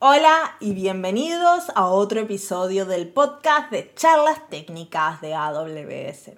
Hola y bienvenidos a otro episodio del podcast de charlas técnicas de AWS.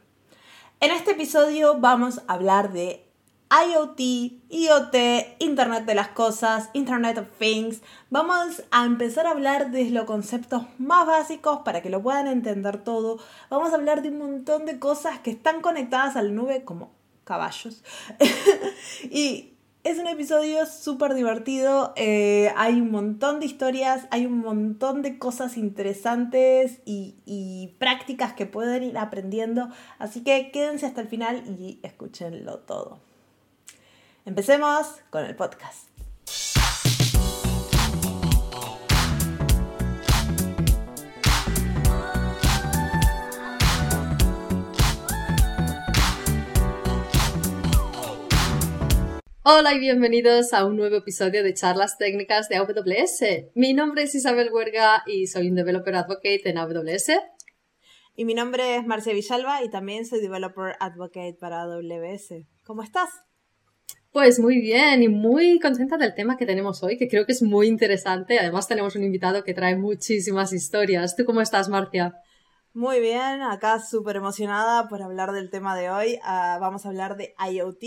En este episodio vamos a hablar de IoT, IoT, Internet de las Cosas, Internet of Things. Vamos a empezar a hablar de los conceptos más básicos para que lo puedan entender todo. Vamos a hablar de un montón de cosas que están conectadas a la nube como caballos. y es un episodio súper divertido, eh, hay un montón de historias, hay un montón de cosas interesantes y, y, prácticas que pueden ir aprendiendo, así que quédense hasta el final y escúchenlo todo. Empecemos con el podcast. Hola y bienvenidos a un nuevo episodio de Charlas Técnicas de AWS. Mi nombre es Isabel Huerga y soy un Developer Advocate en AWS. Y mi nombre es Marcia Villalba y también soy Developer Advocate para AWS. ¿Cómo estás? Pues muy bien y muy contenta del tema que tenemos hoy, que creo que es muy interesante. Además tenemos un invitado que trae muchísimas historias. ¿Tú cómo estás, Marcia? Muy bien, acá súper emocionada por hablar del tema de hoy. Uh, vamos a hablar de IoT,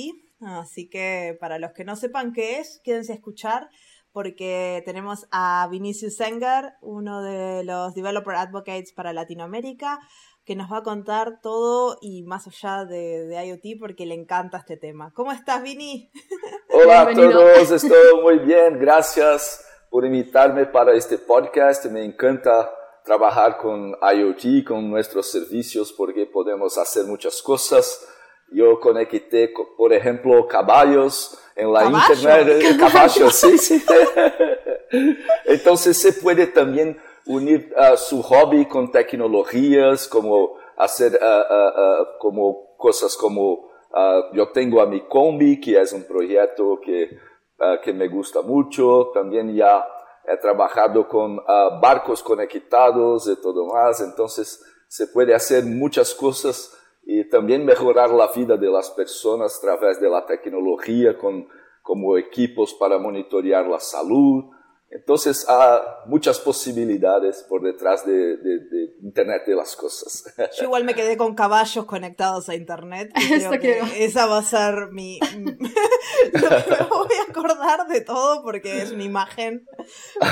Así que para los que no sepan qué es, quédense a escuchar porque tenemos a Vinicius Senger, uno de los Developer Advocates para Latinoamérica, que nos va a contar todo y más allá de, de IoT porque le encanta este tema. ¿Cómo estás, Vini? Hola a todos, estoy muy bien, gracias por invitarme para este podcast. Me encanta trabajar con IoT, con nuestros servicios, porque podemos hacer muchas cosas yo conecté, por ejemplo, caballos en la internet, caballos, sí, sí. Entonces se puede también unir uh, su hobby con tecnologías, como hacer uh, uh, como cosas como yo tengo a mi combi, que es un proyecto que, que me gusta mucho. También ya he trabajado con barcos conectados y todo más. Entonces se puede hacer muchas cosas y también mejorar la vida de las personas a través de la tecnología como equipos para monitorear la salud. Entonces hay muchas posibilidades por detrás de, de, de, Internet de las cosas. Yo igual me quedé con caballos conectados a Internet. creo que esa va a ser mi... Lo que me voy a acordar de todo porque es una imagen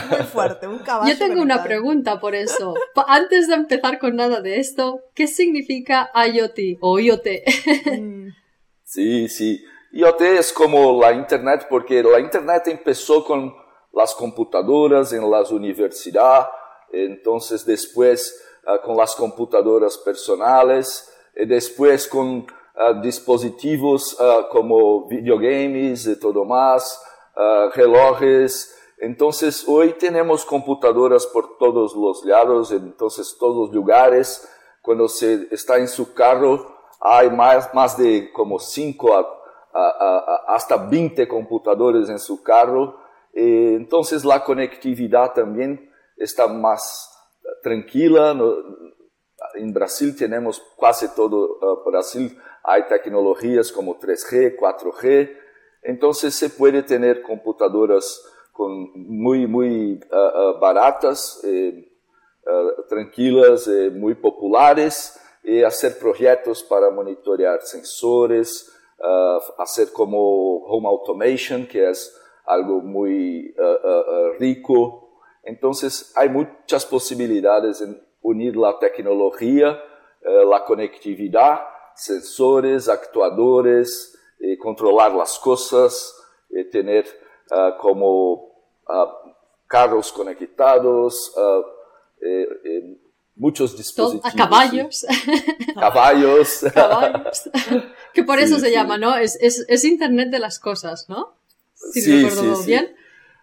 muy fuerte. Un caballo Yo tengo conectado. una pregunta por eso. Antes de empezar con nada de esto, ¿qué significa IoT o IoT? Mm. Sí, sí. IoT es como la Internet porque la Internet empezó con las computadoras en las universidades, entonces después uh, con las computadoras personales, y después con uh, dispositivos uh, como videogames y todo más, relojes. Entonces hoy tenemos computadoras por todos los lados, entonces todos los lugares. Cuando se está en su carro hay más, más de como 5 hasta 20 computadores en su carro eh, entonces la conectividad también está más tranquila. No, en Brasil tenemos casi todo, uh, Brasil hay tecnologías como 3G, 4G, entonces se puede tener computadoras con muy, muy uh, uh, baratas, eh, tranquilas, eh, muy populares, y hacer proyectos para monitorear sensores, hacer como home automation, que es algo muy uh, uh, rico. Entonces hay muchas posibilidades en unir la tecnología, uh, la conectividad, sensores, actuadores, eh, controlar las cosas, eh, tener como carros conectados, eh, muchos dispositivos. Caballos. Caballos. caballos. que por eso sí, se sí. llama, ¿no? Es, es, es Internet de las cosas, ¿no? Si sí, recuerdo sí, bien.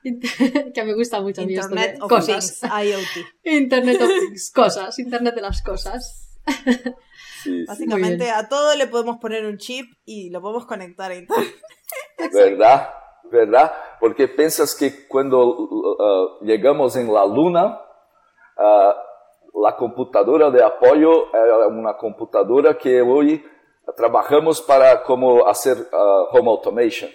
que me gusta mucho Internet esto of cosas. Things, IoT. Internet of Things, cosas, Internet de las cosas. Sí, Básicamente a todo le podemos poner un chip y lo podemos conectar a Internet. ¿Verdad? ¿Verdad? Porque piensas que cuando uh, llegamos en la luna, uh, la computadora de apoyo era una computadora que hoy trabajamos para como hacer uh, home automation.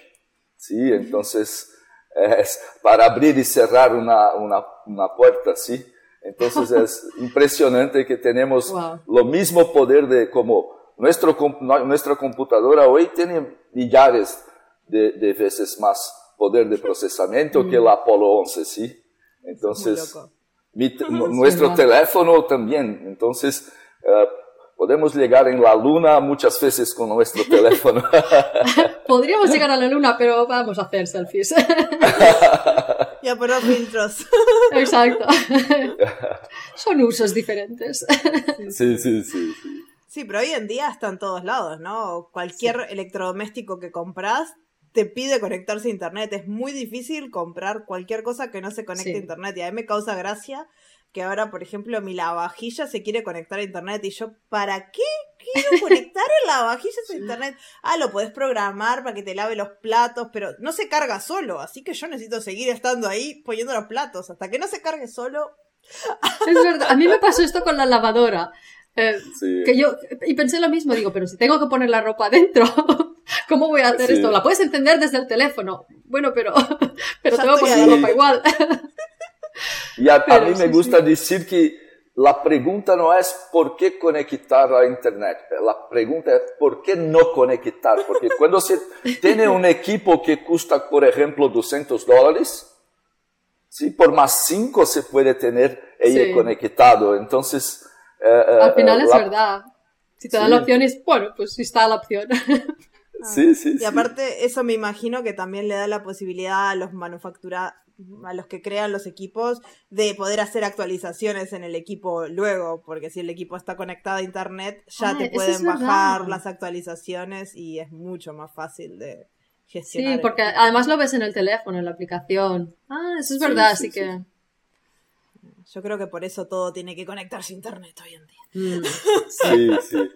Sí, entonces es para abrir y cerrar una, una, una puerta, ¿sí? Entonces es impresionante que tenemos Wow. lo mismo poder de como nuestro, nuestra computadora hoy tiene millares de, de veces más poder de procesamiento que el Apolo 11, ¿sí? Entonces, mi nuestro teléfono también. Entonces, eh, podemos llegar en la luna muchas veces con nuestro teléfono. Podríamos llegar a la luna, pero vamos a hacer selfies. Y a poner filtros. Exacto. Son usos diferentes. sí, sí, sí, sí. Sí, pero hoy en día está en todos lados, ¿no? Cualquier electrodoméstico que compras te pide conectarse a internet. Es muy difícil comprar cualquier cosa que no se conecte Sí. a internet. Y a mí me causa gracia que ahora, por ejemplo, mi lavavajilla se quiere conectar a internet. Y yo, ¿para qué quiero conectar el lavavajillas a internet? Ah, lo podés programar para que te lave los platos, pero no se carga solo. Así que yo necesito seguir estando ahí poniendo los platos. Hasta que no se cargue solo. Es verdad. A mí me pasó esto con la lavadora. Eh, Sí. que yo y pensé lo mismo, digo, pero si tengo que poner la ropa dentro, ¿cómo voy a hacer Sí. esto? La puedes encender desde el teléfono. Bueno, pero pero Ya tengo que poner la ropa igual. Y a, a mí me gusta decir que la pregunta no es por qué conectar a Internet, la pregunta es por qué no conectar, porque cuando se tiene un equipo que cuesta, por ejemplo, 200 dólares, ¿sí? por más 5 se puede tener ella Sí. conectado, entonces... eh, eh, Al final es la- verdad. Si te dan Sí. la opción es, bueno, pues está la opción. Sí, sí, Y sí. aparte, eso me imagino que también le da la posibilidad a los manufactura a los que crean los equipos, de poder hacer actualizaciones en el equipo luego, porque si el equipo está conectado a internet, ya Ah, te pueden bajar verdad. las actualizaciones y es mucho más fácil de Sí, gestionar. el porque además lo ves en el teléfono, en la aplicación. Ah, eso es Sí, verdad, sí, así que... Yo creo que por eso todo tiene que conectarse a internet hoy en día. mm. Sí, sí.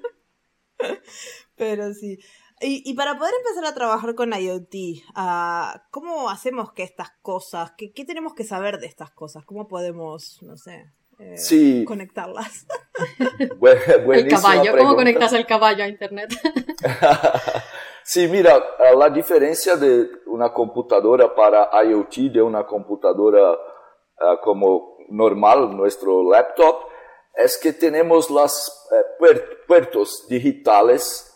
Pero sí. Y, y para poder empezar a trabajar con IoT, ah, ¿cómo hacemos que estas cosas, qué, qué tenemos que saber de estas cosas? ¿Cómo podemos, no sé, eh, Sí. conectarlas? El caballo, ¿cómo conectas el caballo a internet? Sí, mira, la diferencia de una computadora para IoT de una computadora eh, como normal, nuestro laptop, es que tenemos los puertos digitales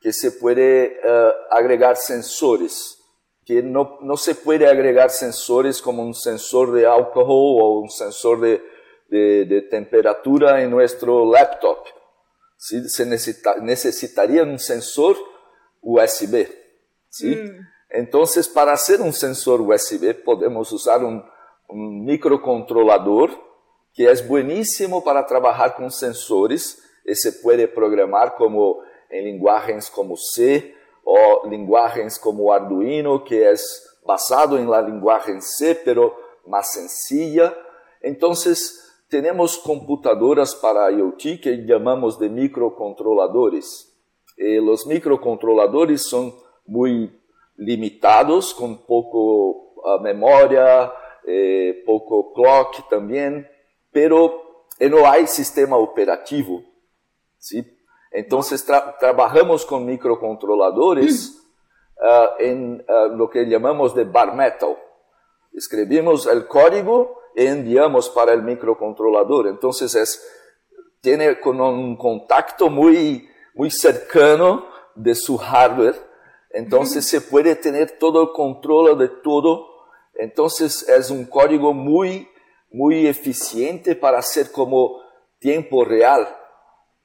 que se puede eh, agregar sensores, que no, no se puede agregar sensores como un sensor de alcohol o un sensor de, de- de temperatura en nuestro laptop. ¿sí? Se necesita- necesitaría un sensor USB. ¿sí? Mm. Entonces, para hacer un sensor USB, podemos usar un, un microcontrolador que es buenísimo para trabajar con sensores y se puede programar como en lenguajes como C o lenguajes como Arduino, que es basado en la lenguaje en C, pero más sencilla. Entonces, tenemos computadoras para IoT que llamamos de microcontroladores. Eh, los microcontroladores son muy limitados, con poco ah, memoria, eh, poco clock también, pero eh, no hay sistema operativo. ¿sí? Entonces tra- trabajamos con microcontroladores ah, en ah, lo que llamamos de bar metal. Escribimos el código e enviamos para el microcontrolador. Entonces es, tiene con un contacto muy, muy cercano de su hardware. Entonces se puede tener todo el control de todo. Entonces es un código muy, muy eficiente para hacer como tiempo real.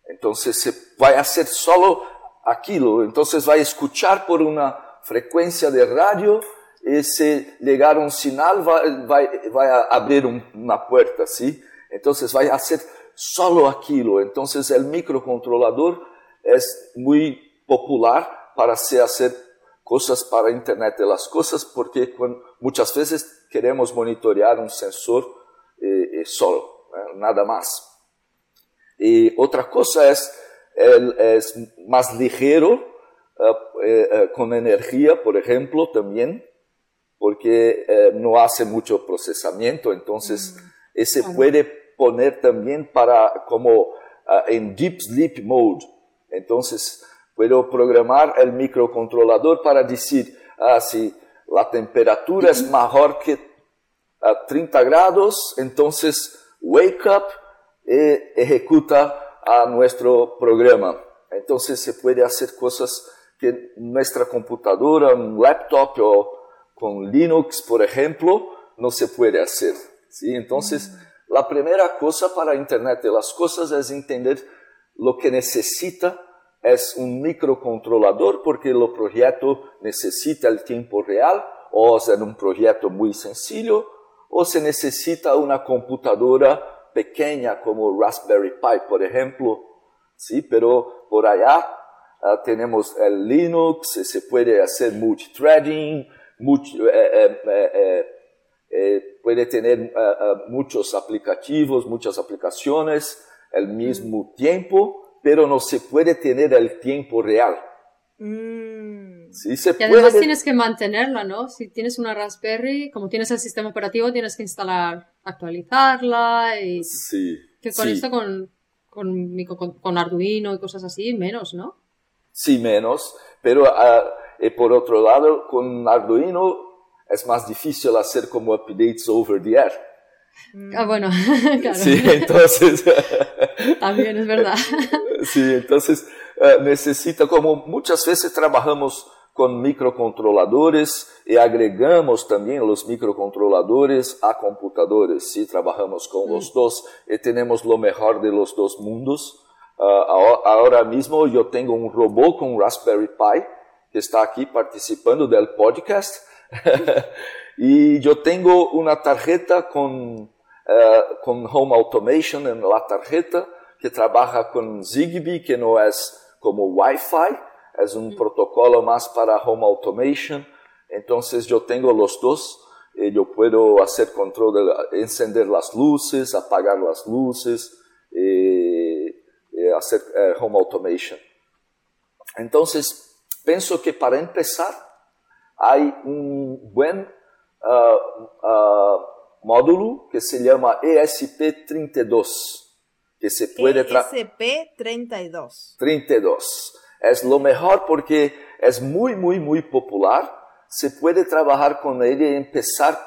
Entonces se va a hacer solo aquello. Entonces va a escuchar por una frecuencia de radio y si llegar un señal va, va- va a abrir un- una puerta, ¿sí? Entonces va a hacer solo aquello. Entonces el microcontrolador es muy popular para hacer, cosas para Internet de las cosas porque muchas veces queremos monitorear un sensor eh, eh, solo, eh, nada más. Y otra cosa es, es más ligero, eh, eh, eh, con energía, por ejemplo, también, porque eh, no hace mucho procesamiento, entonces ese claro. puede poner también para como en deep sleep mode. Entonces puedo programar el microcontrolador para decir, ah, si la temperatura es mejor que a 30 grados, entonces wake up e ejecuta a nuestro programa. Entonces se puede hacer cosas que nuestra computadora, un laptop o con Linux, por ejemplo, no se puede hacer. ¿sí? Entonces, la primera cosa para Internet de las Cosas es entender lo que necesita es un microcontrolador porque el proyecto necesita el tiempo real o es un proyecto muy sencillo o se necesita una computadora pequeña como Raspberry Pi, por ejemplo, ¿sí? Pero por allá uh, tenemos el Linux, se puede hacer multithreading, eh, eh, eh, puede tener muchos aplicativos, muchas aplicaciones al mismo tiempo, pero no se puede tener el tiempo real. Mm. Sí, se y además tienes que mantenerla, ¿no? Si tienes una Raspberry, como tienes el sistema operativo, tienes que instalar, actualizarla y... Sí. Que con esto, con, con, con, Arduino y cosas así, menos, ¿no? Sí, menos. Pero uh, por otro lado, con Arduino es más difícil hacer como updates over the air. Ah, bueno, claro. Sí, entonces... También es verdad. Sí, entonces eh, necesita, como muchas veces trabajamos con microcontroladores y agregamos también los microcontroladores a computadores. Sí, trabajamos con los mm. dos y tenemos lo mejor de los dos mundos. Uh, ahora mismo yo tengo un robot con Raspberry Pi que está aquí participando del podcast. y yo tengo una tarjeta con, uh, con Home Automation en la tarjeta que trabaja con Zigbee, que no es como Wi-Fi, es un protocolo más para Home Automation. Entonces yo tengo los dos. Y yo puedo hacer control de encender las luces, apagar las luces, y, hacer eh, Home Automation. Entonces, Pienso que para empezar hay un buen uh, uh, módulo que se llama ESP32, que se puede ESP32. 32. Es lo mejor porque es muy, muy, muy popular. Se puede trabajar con él y empezar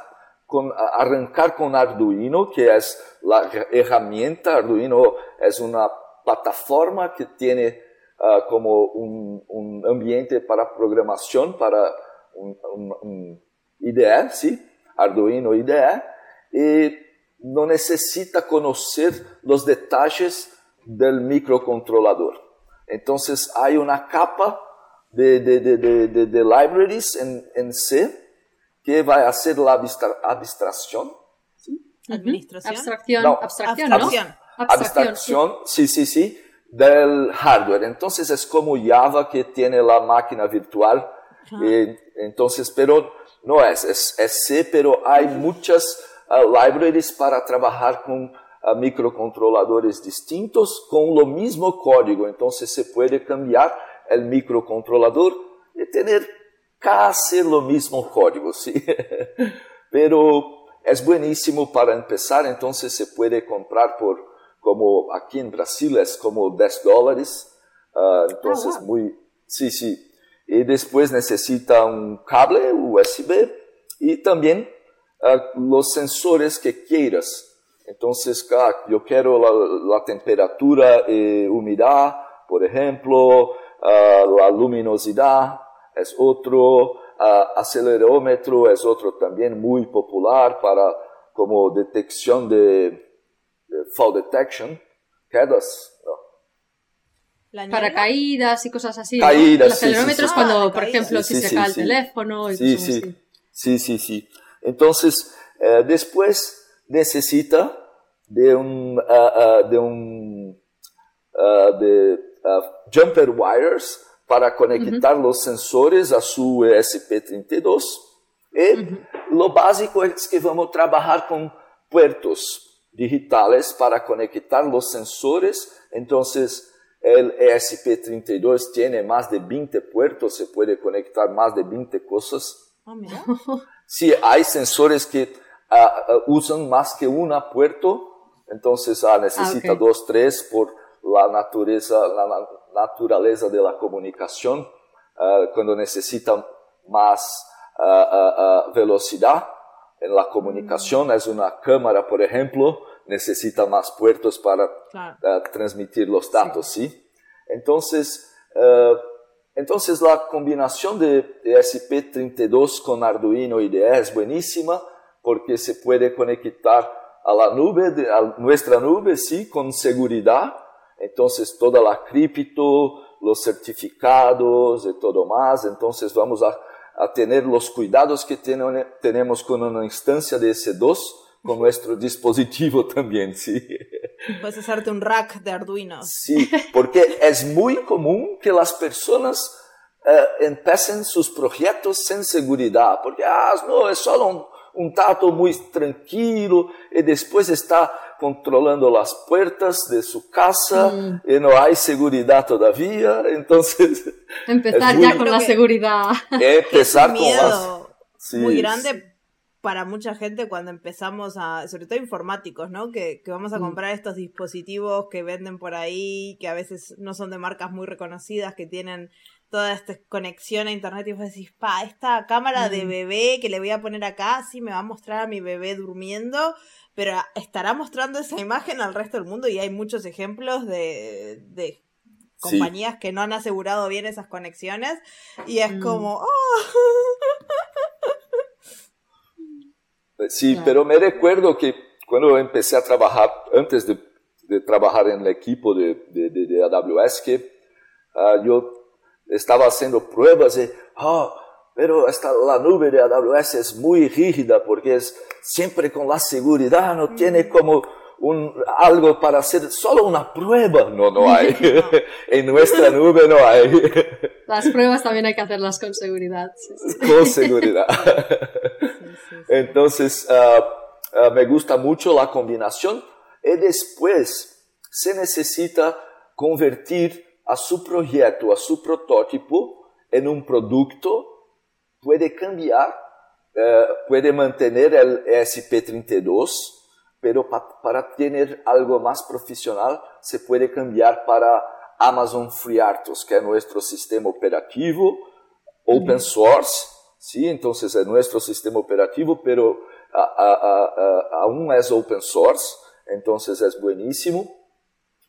con arrancar con Arduino, que es la herramienta. Arduino es una plataforma que tiene uh, como un, un, ambiente para programación, para un, un, IDE, ¿sí? Arduino IDE, y no necesita conocer los detalles del microcontrolador. Entonces hay una capa de, de, de, de, de libraries en, en, C que va a hacer la abstracción. ¿sí? Administración. Abstracción. No, abstracción, abstracción. ¿no? Abstracción, sí, sí, sí del hardware. Entonces es como Java que tiene la máquina virtual. Eh, entonces, pero no es, es, es, C, pero hay muchas uh, libraries para trabajar con microcontroladores distintos con lo mismo código. Entonces se puede cambiar el microcontrolador y tener casi lo mismo código, ¿sí? pero es buenísimo para empezar, entonces se puede comprar por como aquí en Brasil es como 10 dólares, uh, entonces ah, wow. muy, sí, sí. Y después necesita un cable USB y también uh, los sensores que quieras. Entonces, yo quiero la, la temperatura y humedad, por ejemplo, uh, la luminosidad es otro, acelerómetro es otro también muy popular para como detección de fall detection, quedas. Para caídas y cosas así. Caídas, Los acelerómetros cuando, por ejemplo, si se cae el teléfono y sí, sí. Así. Sí, sí, sí. Entonces, eh, después necesita de un, uh, uh, de un uh, de jumper wires para conectar -huh. los sensores a su ESP32. Y uh -huh. lo básico es que vamos a trabajar con puertos digitales para conectar los sensores. Entonces, el ESP32 tiene más de 20 puertos, se puede conectar más de 20 cosas. Oh, mira. Sí, hay sensores que uh, uh, usan más que una puerto, entonces necesita ah, okay. dos, tres por la naturaleza, la naturaleza de la comunicación. cuando necesita más velocidad en la comunicación. Es una cámara, por ejemplo, necesita más puertos para transmitir los datos, ¿sí? Entonces, entonces la combinación de ESP32 con Arduino IDE es buenísima porque se puede conectar a la nube, a nuestra nube, sí, con seguridad. Entonces toda la cripto, los certificados y todo más. Entonces vamos a, a tener los cuidados que tenemos con una instancia de S2 con nuestro dispositivo también, sí. Puedes hacerte un rack de Arduino. Sí, porque es muy común que las personas eh, empiecen sus proyectos sin seguridad, porque, ah, no, es solo un, un tato muy tranquilo y después está controlando las puertas de su casa mm. y no hay seguridad todavía, entonces... Empezar ya con la seguridad. Empezar con las... muy grande para mucha gente cuando empezamos a, sobre todo informáticos, ¿no? Que, que vamos a mm. comprar estos dispositivos que venden por ahí, que a veces no son de marcas muy reconocidas, que tienen toda esta conexión a internet y vos decís, pa, esta cámara de bebé que le voy a poner acá, sí me va a mostrar a mi bebé durmiendo, pero estará mostrando esa imagen al resto del mundo y hay muchos ejemplos de, de compañías que no han asegurado bien esas conexiones y es mm. como, oh. Sí, pero me recuerdo que cuando empecé a trabajar, antes de, trabajar en el equipo de, de, AWS, que ah, yo estaba haciendo pruebas de, oh, pero esta, la nube de AWS es muy rígida porque es siempre con la seguridad, no tiene como un, algo para hacer solo una prueba. No, no hay. en nuestra nube no hay. Las pruebas también hay que hacerlas con seguridad. Con seguridad. Entonces, ah, ah, me gusta mucho la combinación y después se necesita convertir a su proyecto, a su prototipo en un producto, puede cambiar, eh, puede mantener el ESP32, pero para tener algo más profesional se puede cambiar para Amazon FreeRTOS, que es nuestro sistema operativo open source, ¿sí? Entonces es nuestro sistema operativo, pero aún es open source, entonces es buenísimo.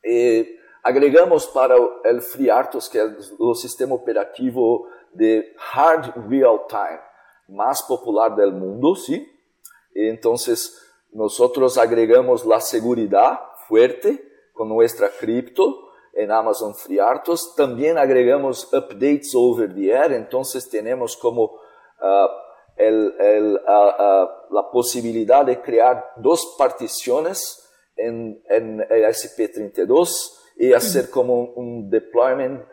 Eh, agregamos para el FreeRTOS, que es el sistema operativo de hard real time más popular del mundo, ¿sí? Entonces, nosotros agregamos la seguridad fuerte con nuestra cripto en Amazon FreeRTOS. También agregamos updates over the air, entonces tenemos como el, el, uh, la posibilidad de crear dos particiones en, en SP32 y hacer como un, deployment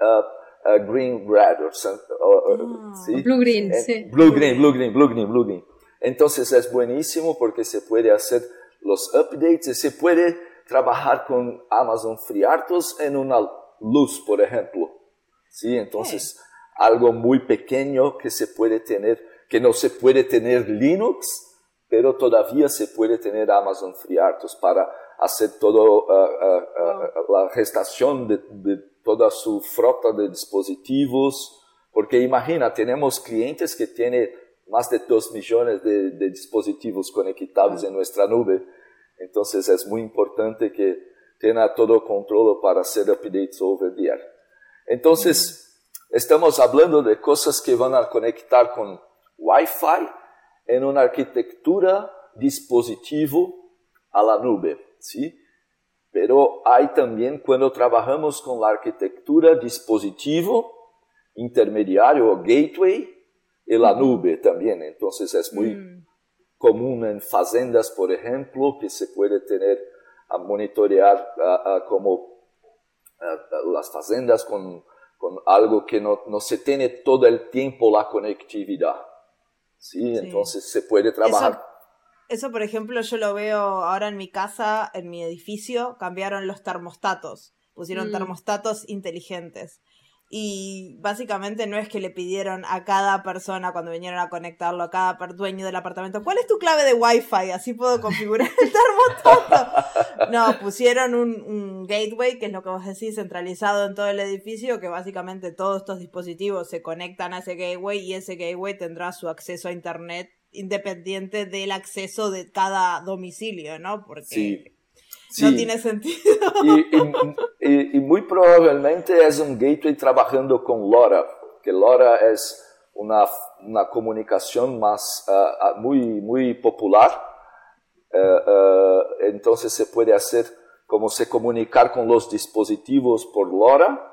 green red ah, ¿sí? blue green, sí. Blue green, blue green, blue green, blue green. Entonces es buenísimo porque se puede hacer los updates y se puede trabajar con Amazon FreeRTOS en una luz, por ejemplo. ¿Sí? Entonces, algo muy pequeño que se puede tener, que no se puede tener Linux, pero todavía se puede tener Amazon FreeRTOS para hacer toda uh, uh, uh, la gestación de, de toda su frota de dispositivos. Porque imagina, tenemos clientes que tienen más de 2 millones de, dispositivos conectados en nuestra nube. Entonces es muy importante que tenga todo control para hacer updates over the air. Entonces, estamos hablando de cosas que van a conectar con Wi-Fi en una arquitectura dispositivo a la nube, ¿sí? Pero hay también cuando trabajamos con la arquitectura dispositivo intermediario o gateway, y la nube también. Entonces es muy mm. común en fazendas, por ejemplo, que se puede tener a monitorear como las fazendas con, con algo que no, no, se tiene todo el tiempo la conectividad. ¿sí? Entonces se puede trabajar. Eso, por ejemplo, yo lo veo ahora en mi casa, en mi edificio, cambiaron los termostatos, pusieron mm. termostatos inteligentes. Y básicamente no es que le pidieron a cada persona cuando vinieron a conectarlo, a cada dueño del apartamento, ¿cuál es tu clave de Wi-Fi? Así puedo configurar el termostato. No, pusieron un, gateway, que es lo que vos decís, centralizado en todo el edificio, que básicamente todos estos dispositivos se conectan a ese gateway y ese gateway tendrá su acceso a Internet independiente del acceso de cada domicilio, ¿no? Porque no tiene sentido. Y, muy probablemente es un gateway trabajando con LoRa, que LoRa es una, una comunicación más, uh, muy, muy popular. Uh, uh, entonces se puede hacer como se comunicar con los dispositivos por LoRa,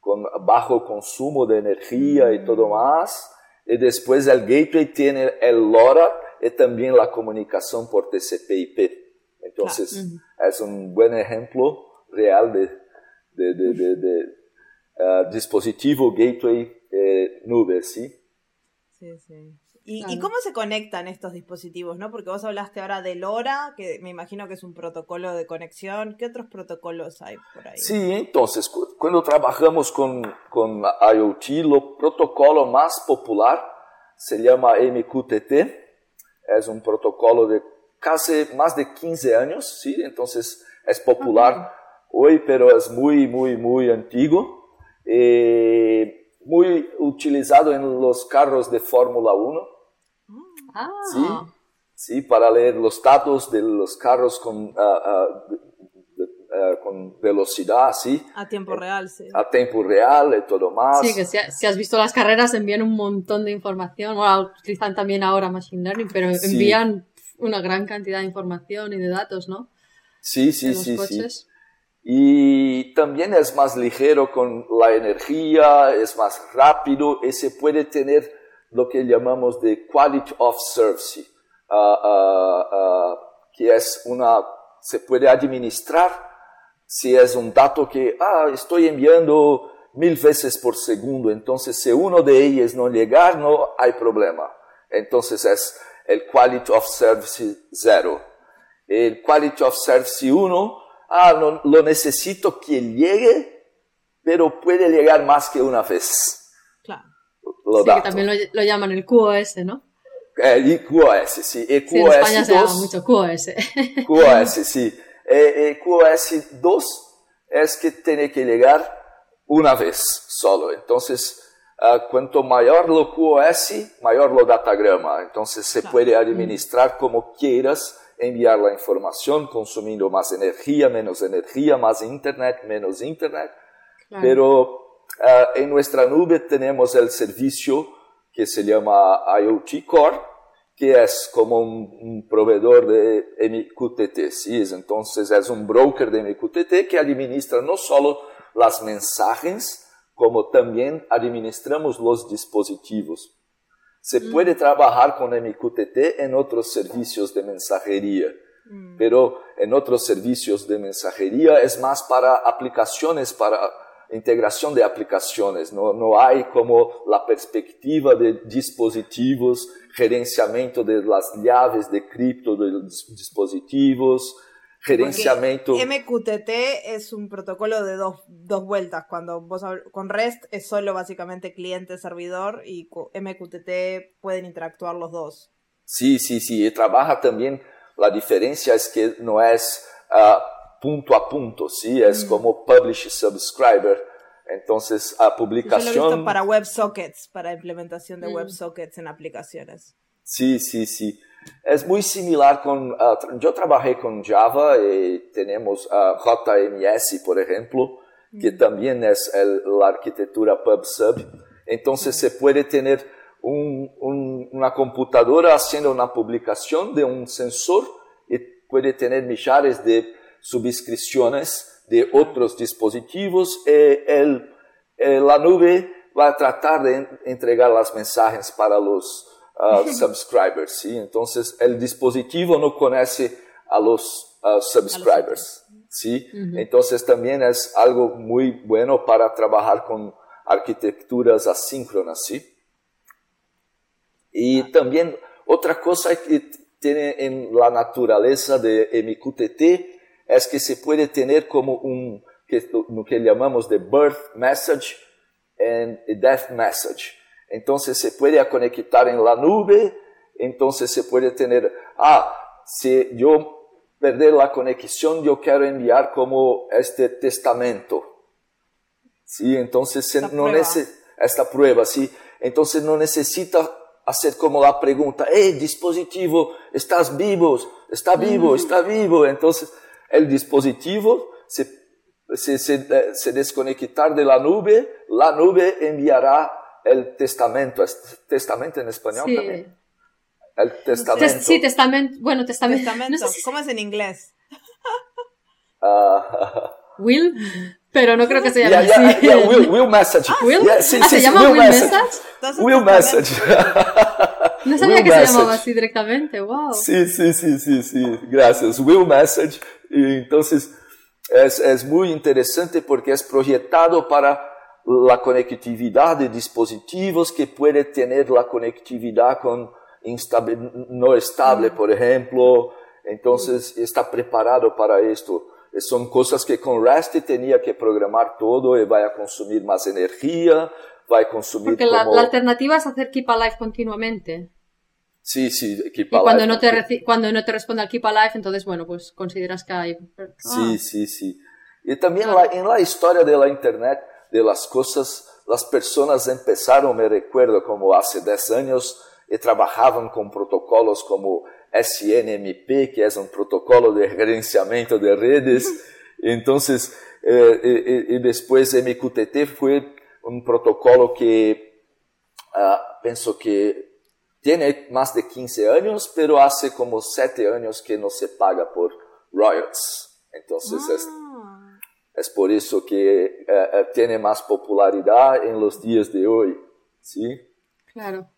con bajo consumo de energía y todo mm. más. Y después el gateway tiene el LoRa y también la comunicación por TCP/IP. Entonces es un buen ejemplo real de, de, de, de dispositivo gateway eh, nube, ¿sí? Sí, sí. ¿Y, cómo se conectan estos dispositivos? ¿no? Porque vos hablaste ahora de LoRa, que me imagino que es un protocolo de conexión. ¿Qué otros protocolos hay por ahí? Sí, entonces, cuando trabajamos con, con IoT, lo protocolo más popular se llama MQTT. Es un protocolo de casi más de 15 años, ¿sí? Entonces, es popular hoy, pero es muy, muy, muy antiguo. Eh, muy utilizado en los carros de Fórmula 1. Ah. ¿Sí? sí, para leer los datos de los carros con, ah, ah, ah, con velocidad, sí. A tiempo real, sí. A tiempo real y todo más. Sí, que si, has visto las carreras envían un montón de información. Bueno, utilizan también ahora Machine Learning, pero envían una gran cantidad de información y de datos, ¿no? Sí, sí, sí, sí y también es más ligero con la energía, es más rápido y se puede tener lo que llamamos de quality of service, ah, ah, ah, que es una, se puede administrar si es un dato que, ah, estoy enviando mil veces por segundo, entonces si uno de ellos no llegar, no hay problema. Entonces es el quality of service cero. El quality of service 1 ah, lo necesito que llegue, pero puede llegar más que una vez. Claro. Lo sí, que también lo, llaman el QoS, ¿no? El QoS, sí. El QoS sí, en España se llama mucho QoS. QoS, sí. El QoS 2 es que tiene que llegar una vez solo. Entonces, uh, cuanto mayor lo QoS, mayor lo datagrama. Entonces, se claro. puede administrar como quieras enviar la información consumiendo más energía, menos energía, más internet, menos internet. Pero uh, en nuestra nube tenemos el servicio que se llama IoT Core, que es como un, un proveedor de MQTT. ¿sí? Entonces es un broker de MQTT que administra no solo las mensajes, como también administramos los dispositivos. Se mm. puede trabajar con MQTT en otros servicios de mensajería, mm. pero en otros servicios de mensajería es más para aplicaciones, para integración de aplicaciones. No, no hay como la perspectiva de dispositivos, gerenciamiento de las llaves de cripto de los dispositivos, gerenciamiento. MQTT es un protocolo de dos, dos vueltas. Cuando vos con REST es solo básicamente cliente-servidor y MQTT pueden interactuar los dos. Sí, sí, sí. Y trabaja también. La diferencia es que no es uh, punto a punto, sí, es mm. como publish subscriber. Entonces, a publicación. Yo lo he visto para WebSockets, para implementación de mm. WebSockets en aplicaciones. Sí, sí, sí. Es muy similar con, uh, yo trabajé con Java y tenemos uh, JMS, por ejemplo, que mm. también es el, la arquitectura PubSub. Entonces se puede tener un, un, una computadora haciendo una publicación de un sensor y puede tener millares de subscripciones de otros dispositivos y el, la nube va a tratar de entregar las mensajes para los uh, subscribers, ¿sí? Entonces, el dispositivo no conoce a los uh, subscribers, ¿sí? Entonces, también es algo muy bueno para trabajar con arquitecturas asíncronas, ¿sí? Y ah. también otra cosa que tiene en la naturaleza de MQTT es que se puede tener como un, que, lo que llamamos de birth message and death message. Entonces se puede conectar en la nube, entonces se puede tener, ah, si yo perder la conexión, yo quiero enviar como este testamento. Sí, entonces Esta no prueba. nece- esta prueba, sí. Entonces no necesita hacer como la pregunta, hey, dispositivo, estás vivo, está vivo, está vivo. Entonces el dispositivo se, se, se, eh, se desconectar de la nube, la nube enviará el testamento. ¿Es testamento en español Sí. también? El testamento. Tes- sí, testamento. Bueno, testamento. Testamento. No sé si ¿Cómo es en inglés? Ah, Will, pero no creo que se llame yeah, yeah, así. yeah, will, will message. Will? Yeah, sí, ah, sí, ¿se sí, llama will Will message. Message? Will message. No sabía Will que se message. llamaba así directamente. Wow. Sí, sí, sí, sí, sí, gracias. Will Message. Y entonces es, es muy interesante porque es proyectado para la conectividad de dispositivos que puede tener la conectividad con instable, no estable, por ejemplo. Entonces está preparado para esto. Son cosas que con REST tenía que programar todo y va a consumir más energía, va a consumir Porque la, como... la alternativa es hacer Keep Alive continuamente. Sí, sí, Y equipa cuando live, no, te cuando no te responde al Keep Alive, entonces, bueno, pues consideras que hay... Sí, sí, sí. Y también la- en la historia de la Internet, de las cosas, las personas empezaron, me recuerdo, como hace 10 años, y trabajaban con protocolos como SNMP, que es un protocolo de gerenciamiento de redes. Entonces, eh, y, y- y después MQTT fue un protocolo que ah, pienso que tiene más de 15 años, pero hace como 7 años que no se paga por royalties. Entonces es, Ah. es por eso que eh, eh, tiene más popularidad en los días de hoy. ¿sí? Claro.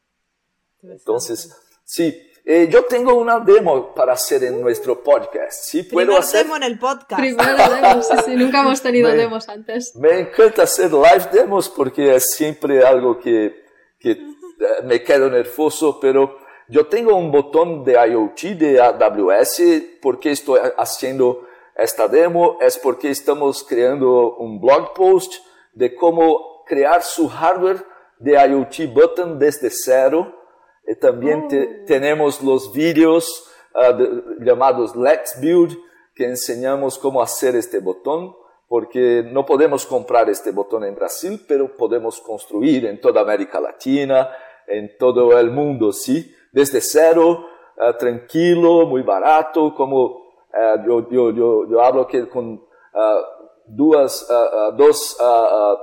Entonces, sí, eh, yo tengo una demo para hacer en nuestro podcast. ¿sí? ¿Puedo Primer hacer? demo en el podcast. Primero demos, sí, sí, nunca hemos tenido Me- demos antes. Me encanta hacer live demos porque es siempre algo que, que eh, me quedo nervioso, pero yo tengo un botón de IoT de AWS. porque estoy haciendo esta demo? Es porque estamos creando un blog post de cómo crear su hardware de IoT button desde cero. Y también te- tenemos los vídeos ah, de- llamados Let's Build que enseñamos cómo hacer este botón porque no podemos comprar este botón en Brasil, pero podemos construir en toda América Latina, en todo el mundo, ¿sí? Desde cero, ah, tranquilo, muy barato, como ah, yo, yo, yo, yo hablo que con ah, dos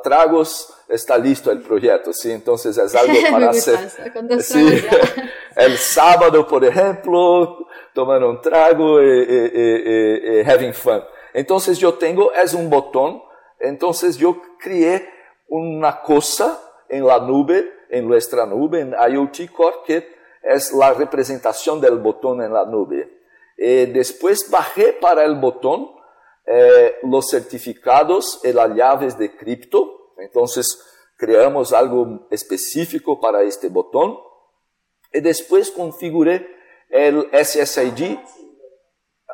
tragos está listo el proyecto, ¿sí? Entonces es algo para hacer. Sí. El sábado, por ejemplo, tomando un trago y, y- y- y- y having fun. Entonces yo tengo, es un botón, entonces yo creé una cosa en la nube, en nuestra nube, en IoT Core, que es la representación del botón en la nube. Y después bajé para el botón eh, los certificados y las llaves de cripto. Entonces creamos algo específico para este botón. Y después configuré el SSID. Ah,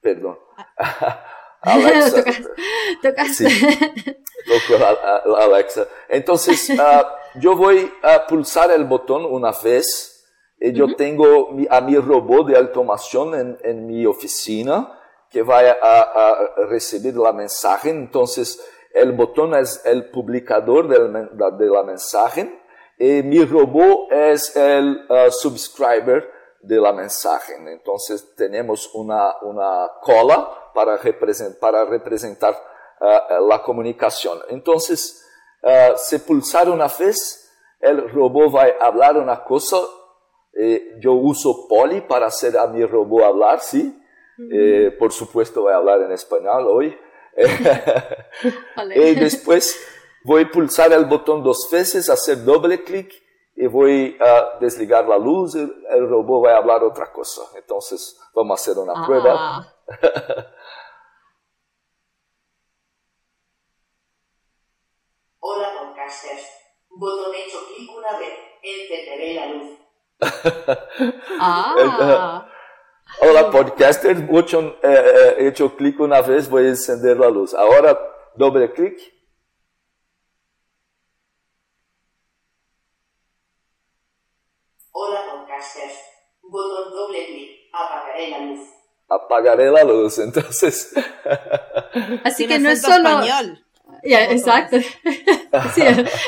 perdón. Alexa. Tocas- Tocaste. Sí. Toco a- a- a Alexa. Entonces, ah, yo voy a pulsar el botón una vez. Y yo tengo mi- a mi robot de automación en, en mi oficina que va a, a recibir la mensaje. Entonces, el botón es el publicador del de la mensaje y mi robot es el ah, subscriber de la mensaje. Entonces, tenemos una, una cola para, represent- para representar ah, la comunicación. Entonces, ah, se pulsar una vez, el robot va a hablar una cosa. eh, yo uso Poly para hacer a mi robot hablar, ¿sí? Eh, por supuesto, voy a hablar en español hoy. Vale. Y después voy a pulsar el botón dos veces, hacer doble clic y voy a desligar la luz el robot va a hablar otra cosa. Entonces, vamos a hacer una prueba. Ah, Hola podcasters. Botón hecho clic una vez. Encenderé la luz. ah. Hola, podcaster. Mucho, eh, eh, he hecho clic una vez, voy a encender la luz. Ahora, doble clic. Hola podcasters. Botón doble clic. Apagaré la luz. apagaré la luz. Entonces, Así que no es solo... español. Botones. exacto. sí,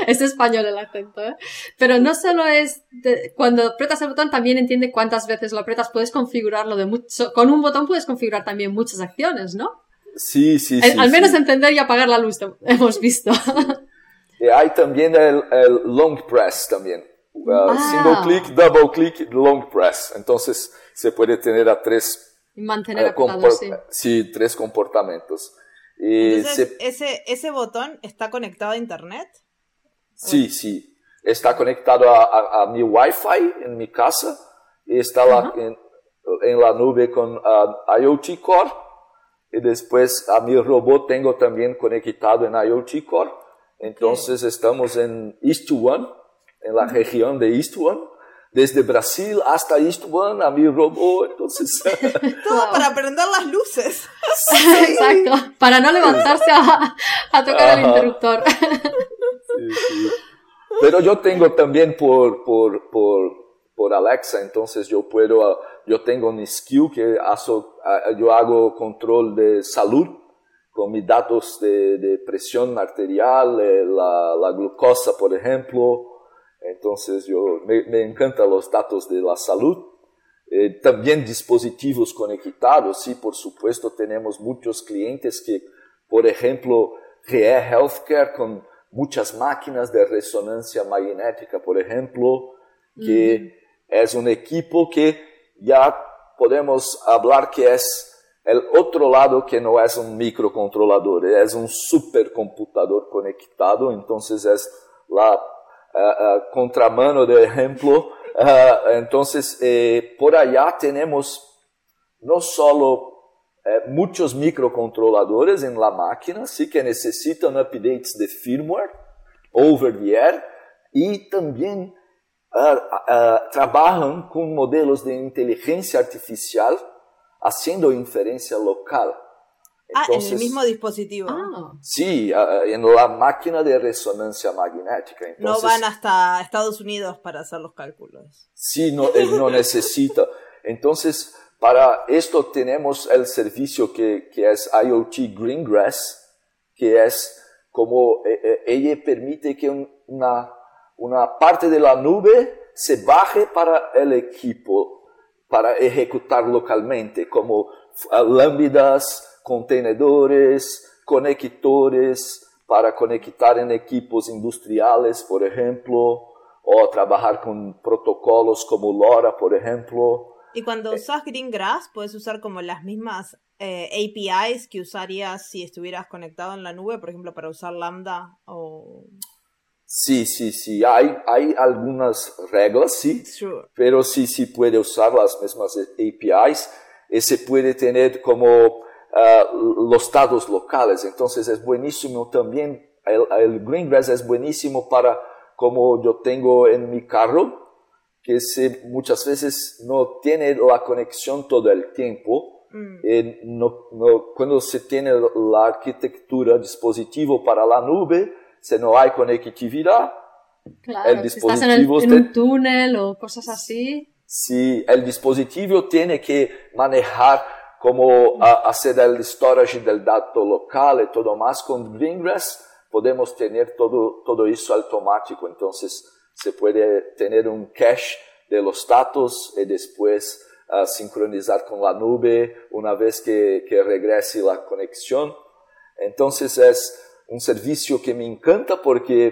es español el acento, ¿eh? Pero no solo es, de- cuando apretas el botón también entiende cuántas veces lo apretas, puedes configurarlo de mucho, con un botón puedes configurar también muchas acciones, ¿no? sí, sí, El- sí. al menos sí. encender y apagar la luz, hemos visto. Y hay también el, el long press también. Uh, Ah. Single click, double click, long press. Entonces se puede tener a tres, y mantener eh, apretado, sí. sí, tres comportamientos. Entonces, se- ese, ese botón está conectado a internet. Sí, sí. Está conectado a, a- a mi Wi-Fi en mi casa y está en, en la nube con ah, IoT Core. Y después a mi robot tengo también conectado en IoT Core. Entonces estamos en East One, en la región de East One. Desde Brasil hasta East One a mi robot. Entonces, Todo Wow. para prender las luces. Exacto. Para no levantarse a, a tocar el Ajá. interruptor. Sí, sí. Pero yo tengo también por, por, por, por Alexa, entonces yo puedo, ah, yo tengo un skill que hago, ah, yo hago control de salud con mis datos de, de presión arterial, eh, la, la glucosa, por ejemplo. Entonces yo, me, me encantan los datos de la salud. Eh, también dispositivos conectados, sí, por supuesto, tenemos muchos clientes que, por ejemplo, GE Healthcare con muchas máquinas de resonancia magnética, por ejemplo, que es un equipo que ya podemos hablar que es el otro lado que no es un microcontrolador, es un supercomputador conectado, entonces es la ah, ah, contramano de ejemplo. Ah, entonces, eh, por allá tenemos no solo eh, muchos microcontroladores en la máquina, sí que necesitan updates de firmware, over the air, ah, ah, trabajan con modelos de inteligencia artificial haciendo inferencia local. Ah, en el mismo dispositivo. Ah, Sí, en la máquina de resonancia magnética. no van hasta Estados Unidos para hacer los cálculos. Sí, no, él no necesita. Entonces, para esto tenemos el servicio que, que es IoT Greengrass, que es como eh, eh, ella permite que un- una, una parte de la nube se baje para el equipo, para ejecutar localmente, como lámparas, contenedores, conectores, para conectar en equipos industriales, por ejemplo, o trabajar con protocolos como LoRa, por ejemplo. Y cuando usas Greengrass, puedes usar como las mismas eh, APIs que usarías si estuvieras conectado en la nube, por ejemplo, para usar Lambda o... Sí, sí, sí, hay, hay algunas reglas, sí, Sure. pero sí, sí puede usar las mismas APIs y se puede tener como ah, los datos locales. Entonces es buenísimo también, el, el Greengrass es buenísimo para como yo tengo en mi carro, que se, muchas veces no tiene la conexión todo el tiempo. Mm. Eh, no- no- cuando se tiene la arquitectura dispositivo para la nube, si no hay conectividad, claro. El si estás en, el- dispositivo en te- un túnel o cosas así. si el dispositivo tiene que manejar como a- hacer el storage del dato local y todo más con Greengrass, podemos tener todo, todo eso automático. Entonces se puede tener un cache de los datos y después ah, sincronizar con la nube una vez que, que regrese la conexión. Entonces es un servicio que me encanta porque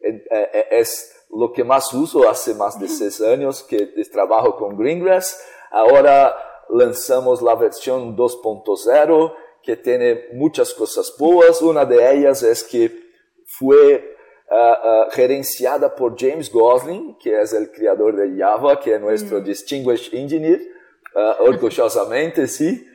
eh, eh, es lo que más uso hace más de seis años que trabajo con Greengrass. Ahora lanzamos la versión 2.0 que tiene muchas cosas buenas. Una de ellas es que fue ah, gerenciada por James Gosling, que es el creador de Java, que es nuestro Distinguished Engineer. Ah, orgullosamente, sí.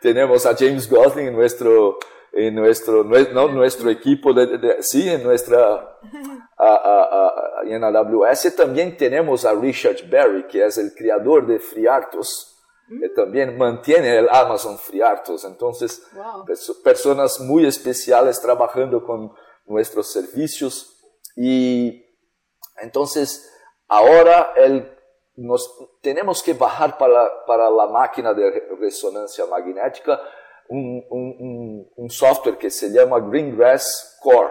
Tenemos a James Gosling en nuestro, en nuestro, nue- no, nuestro equipo, de, de- de- sí, en nuestra, en AWS. También tenemos a Richard Berry, que es el creador de FreeRTOS, que también mantiene el Amazon FreeRTOS. Entonces, Wow. perso- personas muy especiales trabajando con nuestros servicios y entonces ahora el nos tenemos que bajar para, para la máquina de resonancia magnética un, un, un software que se llama Greengrass Core,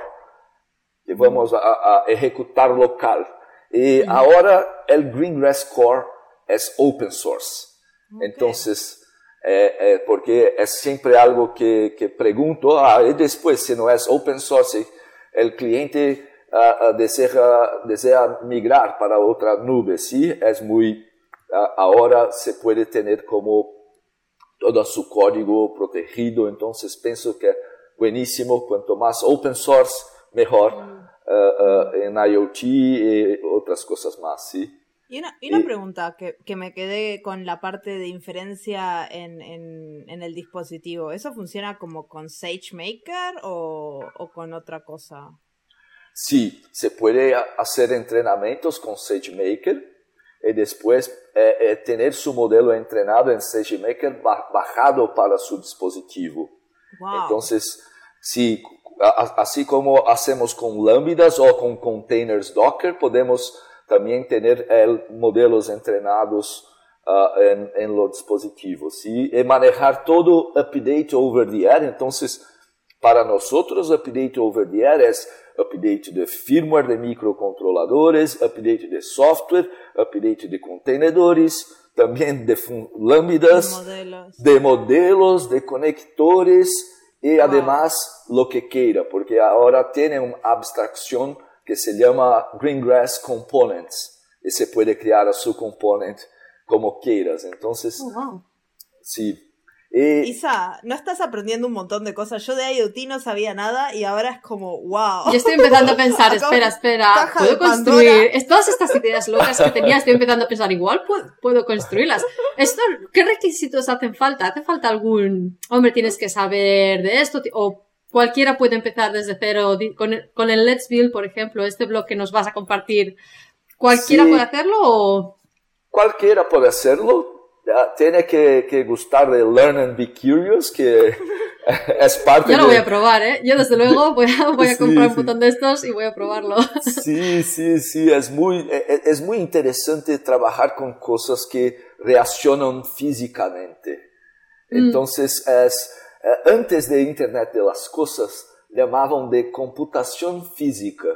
que vamos a, a ejecutar local. Y ahora el Greengrass Core es open source. Okay. Entonces, eh, eh, porque es siempre algo que, que pregunto, ah, y después si no es open source, el cliente uh, uh, desea, migrar para otra nube, sí, es muy, uh, ahora se puede tener como todo su código protegido, entonces pienso que buenísimo, cuanto más open source, mejor mm. en IoT y otras cosas más, sí. Y una, y una pregunta que, que, me quedé con la parte de inferencia en, en, en, el dispositivo. ¿Eso funciona como con SageMaker o, o con otra cosa? Sí, se puede hacer entrenamientos con SageMaker y después eh, eh, tener su modelo entrenado en SageMaker bajado para su dispositivo. Wow. Entonces, sí, así como hacemos con lambdas o con containers Docker, podemos también tener el, modelos entrenados uh, en, en, los dispositivos ¿sí? y manejar todo update over the air. Entonces, para nosotros, update over the air es update de firmware de microcontroladores, update de software, update de contenedores, también de lambdas, de modelos, de, modelos, de conectores y wow. además lo que quiera, porque ahora tiene una abstracción que se llama Greengrass Components y se puede crear a su component como quieras. Entonces, oh, wow. sí. Eh, Isa, no estás aprendiendo un montón de cosas. Yo de IoT no sabía nada y ahora es como, wow. Yo estoy empezando a pensar, espera, espera, puedo construir. Todas estas ideas locas que tenía, estoy empezando a pensar, igual puedo, puedo construirlas. Esto, ¿Qué requisitos hacen falta? ¿Hace falta algún, hombre, tienes que saber de esto? O cualquiera puede empezar desde cero con el, con el Let's Build, por ejemplo, este blog que nos vas a compartir. ¿Cualquiera Sí. puede hacerlo o...? Cualquiera puede hacerlo. Tiene que, que gustar de Learn and Be Curious, que es parte Yo lo de... voy a probar, ¿eh? Yo desde luego voy a, voy a Sí, comprar un sí. montón de estos y voy a probarlo. Sí, sí, sí, es muy, e- es muy interesante trabajar con cosas que reaccionan físicamente. Mm. Entonces, es, antes de Internet de las Cosas, llamaban de computación física,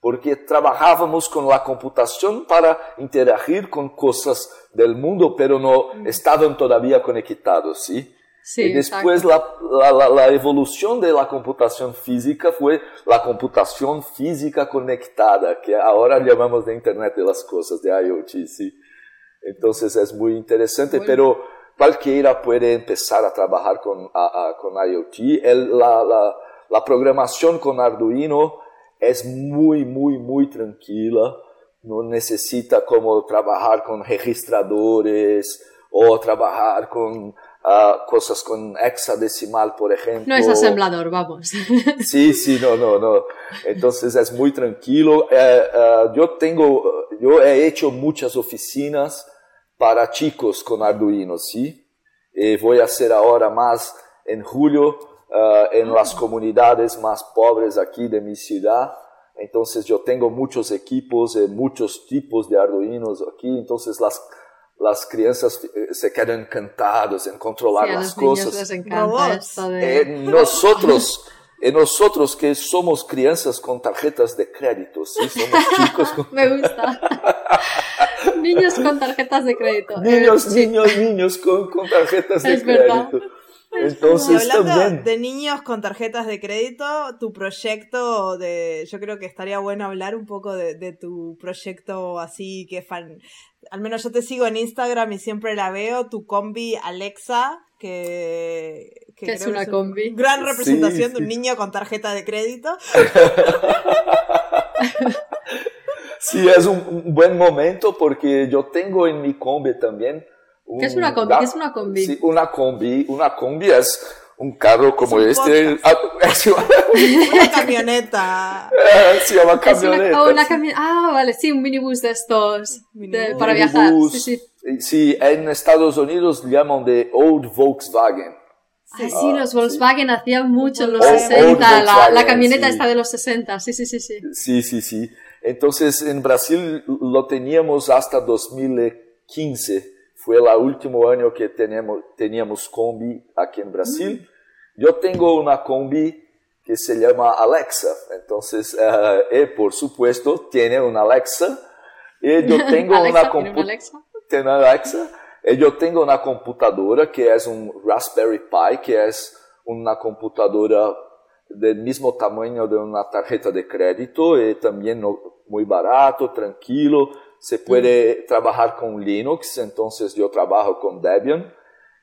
porque trabajábamos con la computación para interagir con cosas del mundo, pero no estaban todavía conectados, ¿sí? Sí, y después la, la, la, la evolución de la computación física fue la computación física conectada, que ahora llamamos de Internet de las Cosas, de IoT, ¿sí? Entonces es muy interesante, Bueno. pero cualquiera puede empezar a trabajar con, a- a- con IoT. El- la, la, la programación con Arduino es muy, muy, muy tranquila. No necesita como trabajar con registradores o trabajar con ah, cosas con hexadecimal, por ejemplo. No es asemblador, vamos. Sí, sí, no, no, no. Entonces es muy tranquilo. Eh, eh, yo tengo, yo he hecho muchas oficinas para chicos con Arduino, ¿sí? Y voy a hacer ahora más en julio eh, en las comunidades más pobres aquí de mi ciudad. Entonces yo tengo muchos equipos, eh, muchos tipos de Arduinos aquí. Entonces las, las crianzas eh, se quedan encantadas en controlar Sí, a las los niños cosas. les encanta esto de... Eh, nosotros, eh, nosotros que somos crianças con tarjetas de crédito, ¿sí? Somos chicos con... Me gusta. Niños con tarjetas de crédito. Niños, Eh, sí. niños, niños con, con tarjetas de Es verdad. crédito. Y Entonces hablando también... de niños con tarjetas de crédito, tu proyecto de. Yo creo que estaría bueno hablar un poco de, de tu proyecto así que fan. Al menos yo te sigo en Instagram y siempre la veo, tu combi Alexa, que. que Que es una un- combi. Gran representación Sí, de un niño con tarjeta de crédito. Sí, es un, un buen momento porque yo tengo en mi combi también... Un ¿Qué es una combi? ¿Qué es una combi? Sí, una combi. Una combi es un carro como un este. Ah, es una, Una camioneta. se llama Es camioneta. una, oh, una sí. cami- Ah, vale, sí, un minibús de estos. de- Minibús. para viajar. Minibús. Sí, sí. Sí, en Estados Unidos llaman de Old Volkswagen. Ah, sí, los Volkswagen hacían mucho en los Old- 60. old la, la camioneta sí. esta de los 60. Sí, sí, sí, sí. Sí, sí, sí. Entonces, en Brasil lo teníamos hasta 2015. Fue el último año que teníamos, teníamos combi aquí en Brasil. Yo tengo una combi que se llama Alexa. Entonces, uh, por supuesto, tiene una Alexa. Y yo tengo Alexa, una Alexa? Tiene Alexa. Y yo tengo una computadora que es un Raspberry Pi, que es una computadora del mismo tamaño de una tarjeta de crédito y también muy barato, tranquilo. Se puede mm. trabajar con Linux, entonces yo trabajo con Debian.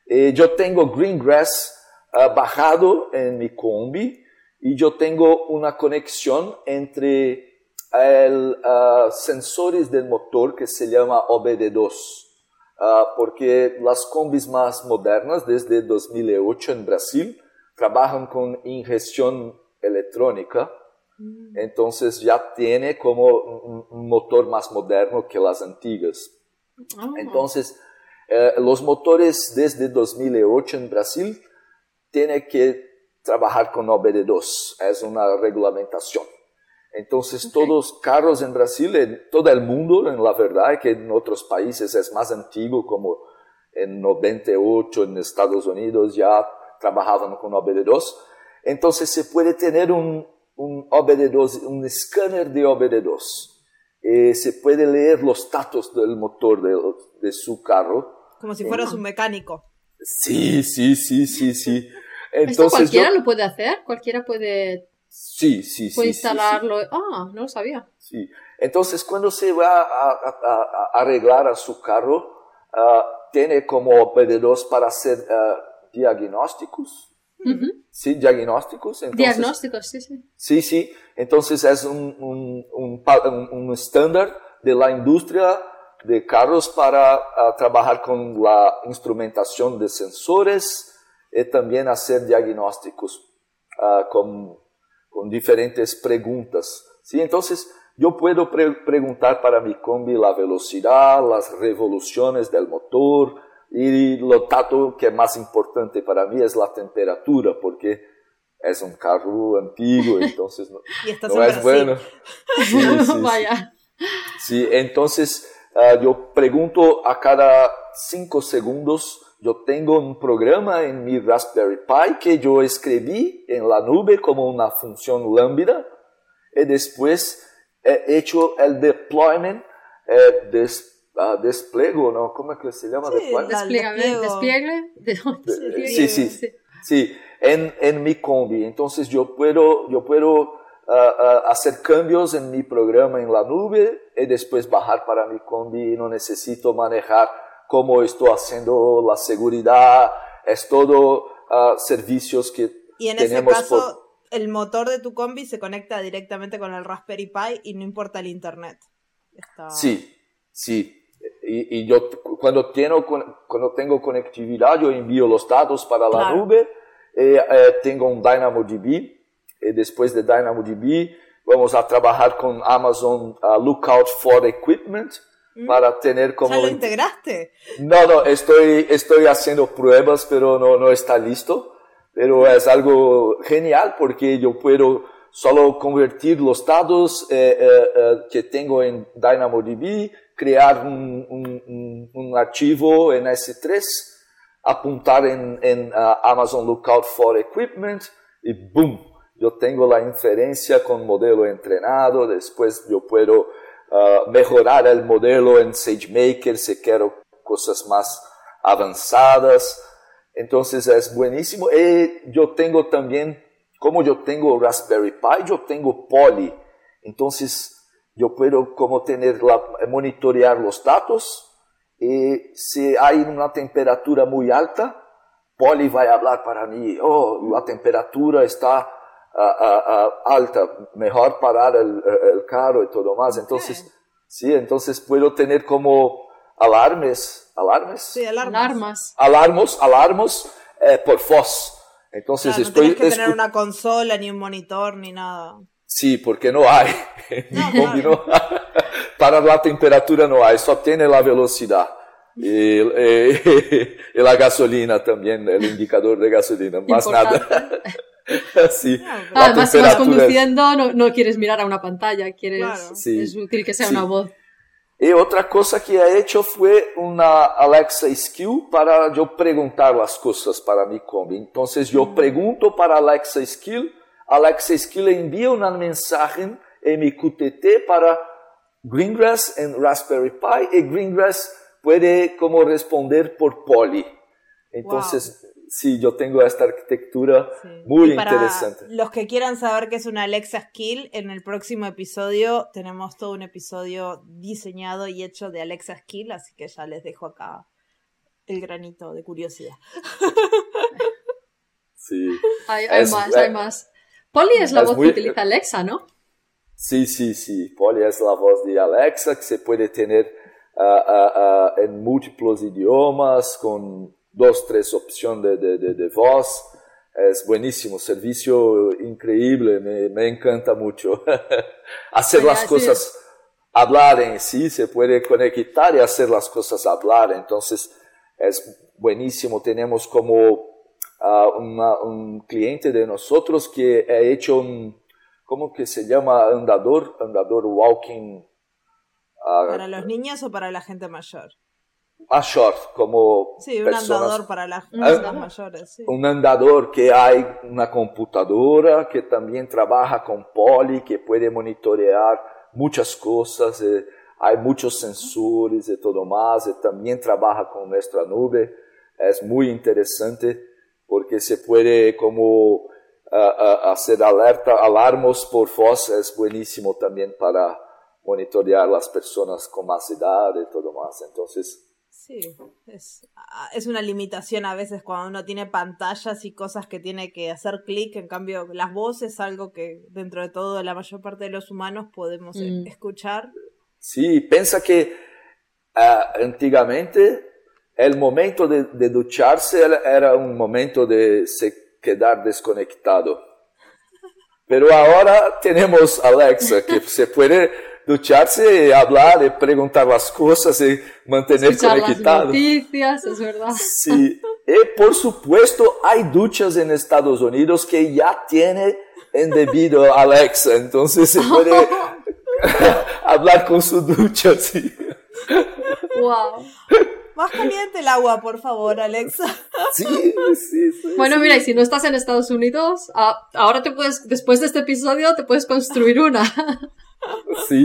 Y yo tengo Greengrass uh, bajado en mi combi y yo tengo una conexión entre el uh, sensores del motor que se llama OBD2, uh, porque las combis más modernas desde 2008 en Brasil trabajan con ingestión electrónica, mm. entonces ya tiene como un, motor más moderno que las antiguas. Ah. Entonces, eh, los motores desde 2008 en Brasil tienen que trabajar con OBD2, es una regulamentación. Entonces, todos los carros en Brasil, en todo el mundo, en la verdad, que en otros países es más antiguo, como en 98 en Estados Unidos ya trabajaban con OBD2. Entonces, se puede tener un, un OBD2, un escáner de OBD2. Eh, se puede leer los datos del motor de, de su carro. Como si fueras un mecánico. Sí, sí, sí, sí, sí. Entonces, ¿Esto cualquiera lo puede hacer? ¿Cualquiera puede Sí, sí, sí. instalarlo. Ah, no lo sabía. Sí. Entonces, cuando se va a, arreglar a su carro, ah, tiene como OBD2 para hacer uh, diagnósticos. Sí, diagnósticos. diagnósticos, sí, sí. Sí, sí. Entonces es un, un, un, un estándar de la industria de carros para trabajar con la instrumentación de sensores y también hacer diagnósticos con con diferentes preguntas. ¿sí? Entonces, yo puedo preguntar para mi combi la velocidad, las revoluciones del motor y lo dato que es más importante para mí es la temperatura, porque es un carro antiguo, entonces no, es bueno. Sí, sí, Vaya. sí, entonces uh, yo pregunto a cada cinco segundos yo tengo un programa en mi Raspberry Pi que yo escribí en la nube como una función lambda y después he hecho el deployment, eh, des, uh, despliego, ¿no? ¿Cómo es que se llama? Sí, despliegue. despliegue. Sí, sí, sí, en, en mi combi. Entonces yo puedo, yo puedo uh, uh, hacer cambios en mi programa en la nube y después bajar para mi combi y no necesito manejar cómo estoy haciendo la seguridad, es todo uh, servicios que y en ese caso, el motor de tu combi se conecta directamente con el Raspberry Pi y no importa el internet. Sí, sí. Y, y, yo cuando tengo, cuando tengo conectividad, yo envío los datos para la nube. Eh, eh, tengo un DynamoDB. Y después de DynamoDB, vamos a trabajar con Amazon uh, Lookout for Equipment Mm. para tener como... ¿Ya lo integraste? No, no, estoy, estoy haciendo pruebas, pero no, no está listo. Pero es algo genial porque yo puedo solo convertir los datos eh, eh, eh, que tengo en DynamoDB, crear un, un, un, archivo en S3, apuntar en, en uh, Amazon Lookout for Equipment y boom, yo tengo la inferencia con modelo entrenado, después yo puedo Uh, mejorar el modelo en SageMaker si quiero cosas más avanzadas. Entonces es buenísimo. Y yo tengo también, como yo tengo Raspberry Pi, yo tengo Poly. Entonces yo puedo como tener la, monitorear los datos y si hay una temperatura muy alta, Poly va a hablar para mí, oh, la temperatura está alta, mejor parar el, el, carro y todo más. Entonces, sí, entonces puedo tener como alarmes, alarmes. Sí, alarmas. Alarmas. Alarmos, eh, por voz. Entonces claro, estoy... No tienes que tener una consola, ni un monitor, ni nada. Sí, porque no hay. No, no Para la temperatura no hay, solo tiene la velocidad. Y, y, y, la gasolina también, el indicador de gasolina, más nada. sí. No, Además, si vas conduciendo, no, no, quieres mirar a una pantalla, quieres, Claro. Sí. es útil que sea Sí. una voz. Y otra cosa que he hecho fue una Alexa Skill para yo preguntar las cosas para mi combi. Entonces yo pregunto para Alexa Skill, Alexa Skill envía un mensaje en mi QTT para Greengrass en Raspberry Pi y Greengrass puede como responder por Poly. Entonces, sí, yo tengo esta arquitectura Sí. muy Y para interesante. Los que quieran saber qué es una Alexa Skill, en el próximo episodio tenemos todo un episodio diseñado y hecho de Alexa Skill, así que ya les dejo acá el granito de curiosidad. Sí. Hay, hay Es- más, hay más. Polly es la es voz muy- que utiliza Alexa, ¿no? Sí, sí, sí. Polly es la voz de Alexa que se puede tener ah, ah, ah, en múltiples idiomas con dos, tres opciones de, de, de- de voz. Es buenísimo, servicio increíble, me, me encanta mucho. hacer las cosas hablar en sí, se puede conectar y hacer las cosas hablar. Entonces es buenísimo. Tenemos como ah, una- un cliente de nosotros que ha hecho un, ¿cómo que se llama? Andador, andador walking. ah, ¿Para los niños o para la gente mayor? a short, como Sí, un personas andador para las personas mayores. Sí. un andador que hay una computadora que también trabaja con Poly, que puede monitorear muchas cosas, eh, hay muchos sensores y todo más, y también trabaja con nuestra nube. Es muy interesante porque se puede como ah, ah, hacer alerta, alarmos por voz, es buenísimo también para monitorear las personas con más edad y todo más. Entonces, Sí, es, ah, es una limitación a veces cuando uno tiene pantallas y cosas que tiene que hacer clic, en cambio las voces es algo que dentro de todo la mayor parte de los humanos podemos Mm. escuchar. Sí, pensa que ah, antigamente el momento de, de ducharse era- un momento de se quedar desconectado. Pero ahora tenemos Alexa que se puede ducharse y hablar y preguntar las cosas y mantener Escuchar las conectado. noticias, es verdad. Sí, y por supuesto hay duchas en Estados Unidos que ya tiene embebido Alexa, entonces se puede hablar con su ducha, sí. Wow. Más caliente el agua, por favor, Alexa. Sí, sí, sí. Bueno, mira, y si no estás en Estados Unidos, ah, ahora te puedes, después de este episodio, te puedes construir una. Sí,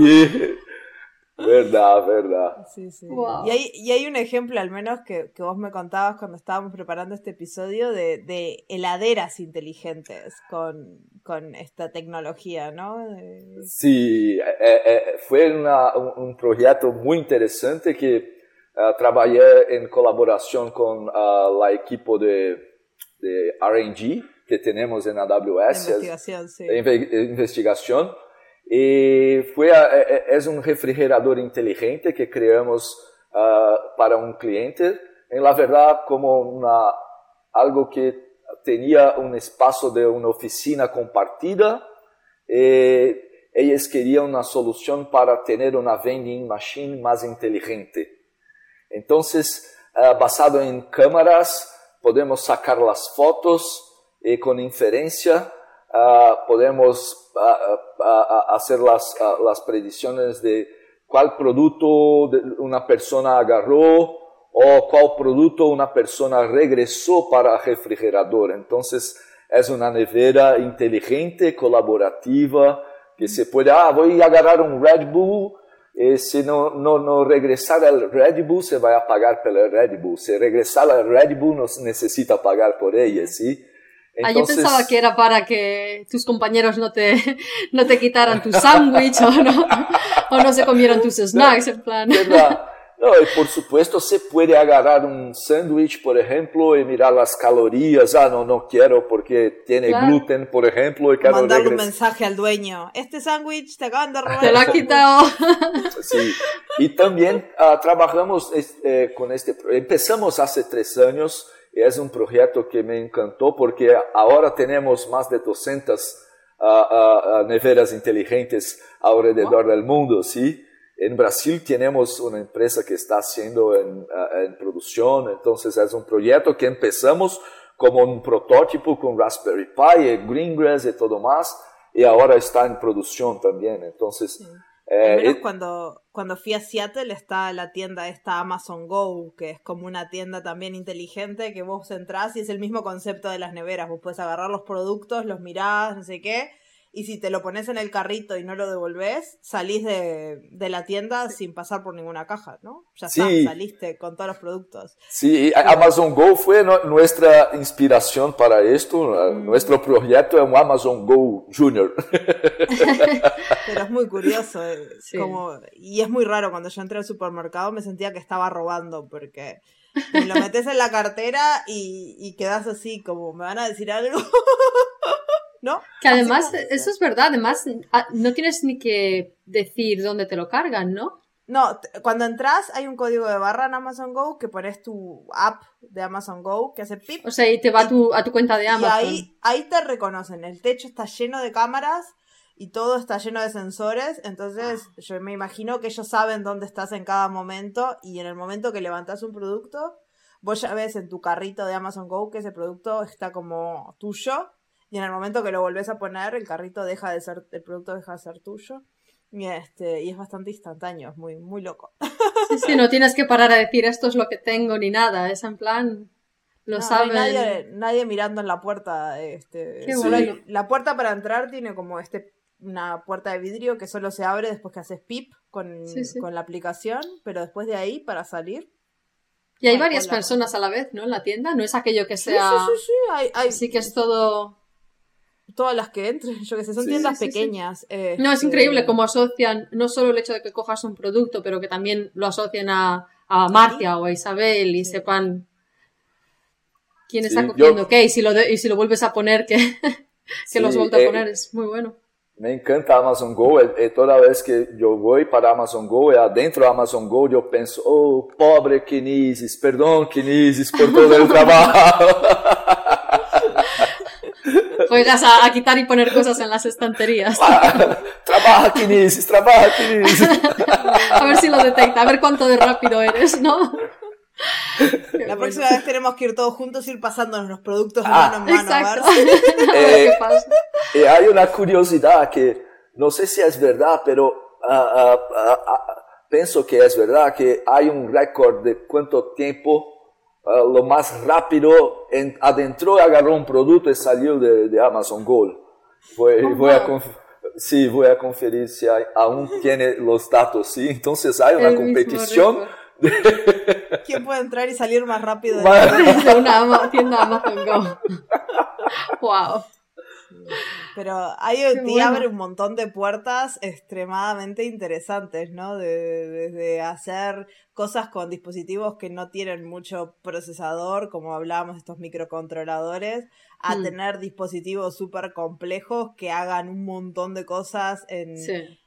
verdad, verdad. Sí, sí. Wow. Y, hay, y hay un ejemplo, al menos, que, que vos me contabas cuando estábamos preparando este episodio de, de heladeras inteligentes con, con esta tecnología, ¿no? De- Sí, eh, eh, fue una- un, un proyecto muy interesante que ah, trabajé en colaboración con ah, la equipo de, de R&D que tenemos en de AWS. investigación, sí. de inve- de investigación. Y fue, a- eh, eh, es un refrigerador inteligente que creamos ah, para un cliente. En la verdad, como una, algo que tenía un espacio de una oficina compartida. eh, ellos querían una solución para tener una vending machine más inteligente. Entonces, ah, basado en cámaras, podemos sacar las fotos y con inferencia ah, podemos ah, ah, ah, hacer las, ah, las predicciones de cuál producto de- una persona agarró o cuál producto una persona regresó para el refrigerador. Entonces, es una nevera inteligente, colaborativa, que se puede, ah, voy a agarrar un Red Bull, e se no, no, no regresar al Red Bull, se va a pagar pelo Red Bull. Se regresar al Red Bull, no se necesita pagar por ella, ¿sí? Ah, yo pensaba que era para que tus compañeros no te, no te quitaran tu sándwich o no, o no se comieran tus snacks, en plan. ¿verdad? No, y por supuesto se puede agarrar un sándwich, por ejemplo, y mirar las calorías. Ah, no, no quiero porque tiene Claro. gluten, por ejemplo, y quiero Mandarle un mensaje al dueño. Este sándwich te acaban de robar. Te lo ha quitado. Sí. Y también ah, trabajamos eh, con este, empezamos hace tres años y es un proyecto que me encantó porque ahora tenemos más de 200 ah, ah, ah, neveras inteligentes alrededor del mundo, ¿sí? En Brasil tenemos una empresa que está haciendo en, ah, en producción, entonces es un proyecto que empezamos como un prototipo con Raspberry Pi, y Greengrass y todo más, y ahora está en producción también. Entonces, Sí. eh, menos eh, cuando, cuando fui a Seattle está la tienda esta Amazon Go, que es como una tienda también inteligente que vos entrás y es el mismo concepto de las neveras. Vos puedes agarrar los productos, los mirás, no sé qué, y si te lo pones en el carrito y no lo devolvés, salís de, de la tienda sin pasar por ninguna caja, ¿no? Ya Sí. está, saliste con todos los productos. Sí, Amazon Go fue no- nuestra inspiración para esto. Mm. Nuestro proyecto es un Amazon Go Junior. Pero es muy curioso. eh, Sí. como, y es muy raro, cuando yo entré al supermercado me sentía que estaba robando porque me lo metes en la cartera y, y quedas así como, ¿me van a decir algo? ¿No? Que además, como- eso es verdad, además ah, no tienes ni que decir dónde te lo cargan, ¿no? No, cuando entras hay un código de barra en Amazon Go que pones tu app de Amazon Go que hace pip O sea, y te va a tu, a tu cuenta de y Amazon. ahí, ahí te reconocen. El techo está lleno de cámaras y todo está lleno de sensores. Entonces, yo me imagino que ellos saben dónde estás en cada momento. Y en el momento que levantas un producto, vos ya ves en tu carrito de Amazon Go que ese producto está como tuyo. Y en el momento que lo volvés a poner, el carrito deja de ser, el producto deja de ser tuyo. Y este, y es bastante instantáneo, es muy, muy loco. Sí, sí, no tienes que parar a decir esto es lo que tengo ni nada, es en plan, lo No, saben. Hay nadie, nadie mirando en la puerta. Este, Qué solo hay- bueno. la puerta para entrar tiene como este una puerta de vidrio que solo se abre después que haces pip con, Sí, sí. con la aplicación, pero después de ahí para salir. Y hay Ay, varias personas a la vez, ¿no? En la tienda, no es aquello que Sí, sea... sí, sí, sí, hay, hay Sí que es todo... todas las que entren, yo que sé, son Sí, tiendas sí, sí, sí. pequeñas. No, es este, increíble cómo asocian no solo el hecho de que cojas un producto, pero que también lo asocian a, a Marcia o a Isabel y Sí. sepan quién Sí, está yo- cogiendo qué y si lo, de- y si lo vuelves a poner, que, que los Sí, vuelve a eh, poner, es muy bueno. Me encanta Amazon Go. e- e toda vez que yo voy para Amazon Go, e adentro de Amazon Go, yo pienso, oh, pobre Kinesis, perdón Kinesis por todo el trabajo. Juegas a, a quitar y poner cosas en las estanterías. trabaja Kinesis, trabaja Kinesis. A ver si lo detecta, a ver cuánto de rápido eres, ¿no? La próxima vez tenemos que ir todos juntos y ir pasándonos los productos Ah, mano en mano. a Exacto. A ver Eh, qué pasa. Y hay una curiosidad que no sé si es verdad, pero ah, ah, ah, ah, pienso que es verdad que hay un récord de cuánto tiempo ah, lo más rápido en, adentró y agarró un producto y salió de, de Amazon Go. Voy, Oh, voy a wow. sí, voy a conferir si hay- aún tiene los datos, ¿sí? Entonces hay una El competición. quién puede entrar y salir más rápido de. De una ama- tienda Amazon Go. Wow. Pero IoT bueno. abre un montón de puertas extremadamente interesantes, ¿no? De- de- Desde hacer cosas con dispositivos que no tienen mucho procesador, como hablábamos de estos microcontroladores, a Mm. tener dispositivos súper complejos que hagan un montón de cosas en, Sí.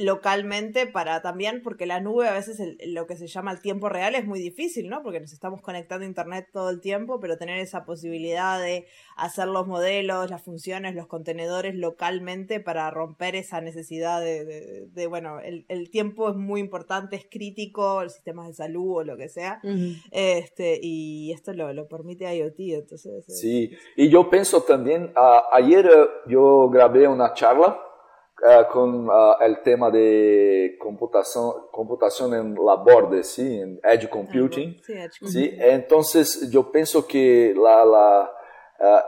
Localmente para también, porque la nube a veces el- lo que se llama el tiempo real es muy difícil, ¿no? Porque nos estamos conectando a internet todo el tiempo, pero tener esa posibilidad de hacer los modelos, las funciones, los contenedores localmente para romper esa necesidad de, de- de, bueno, el, el tiempo es muy importante, es crítico, los sistemas de salud o lo que sea, este, y esto lo, lo permite IoT, entonces... eh, Sí, y yo pienso también, ah, ayer eh, yo grabé una charla ah, con ah, el tema de computación, computación en la borde, ¿sí? En Edge Computing. Sí, Edge ¿sí? Entonces yo pienso que la, la,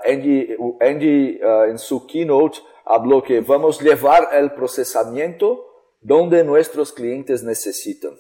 Andy, Andy, ah, en su keynote habló que vamos a llevar el procesamiento donde nuestros clientes necesitan.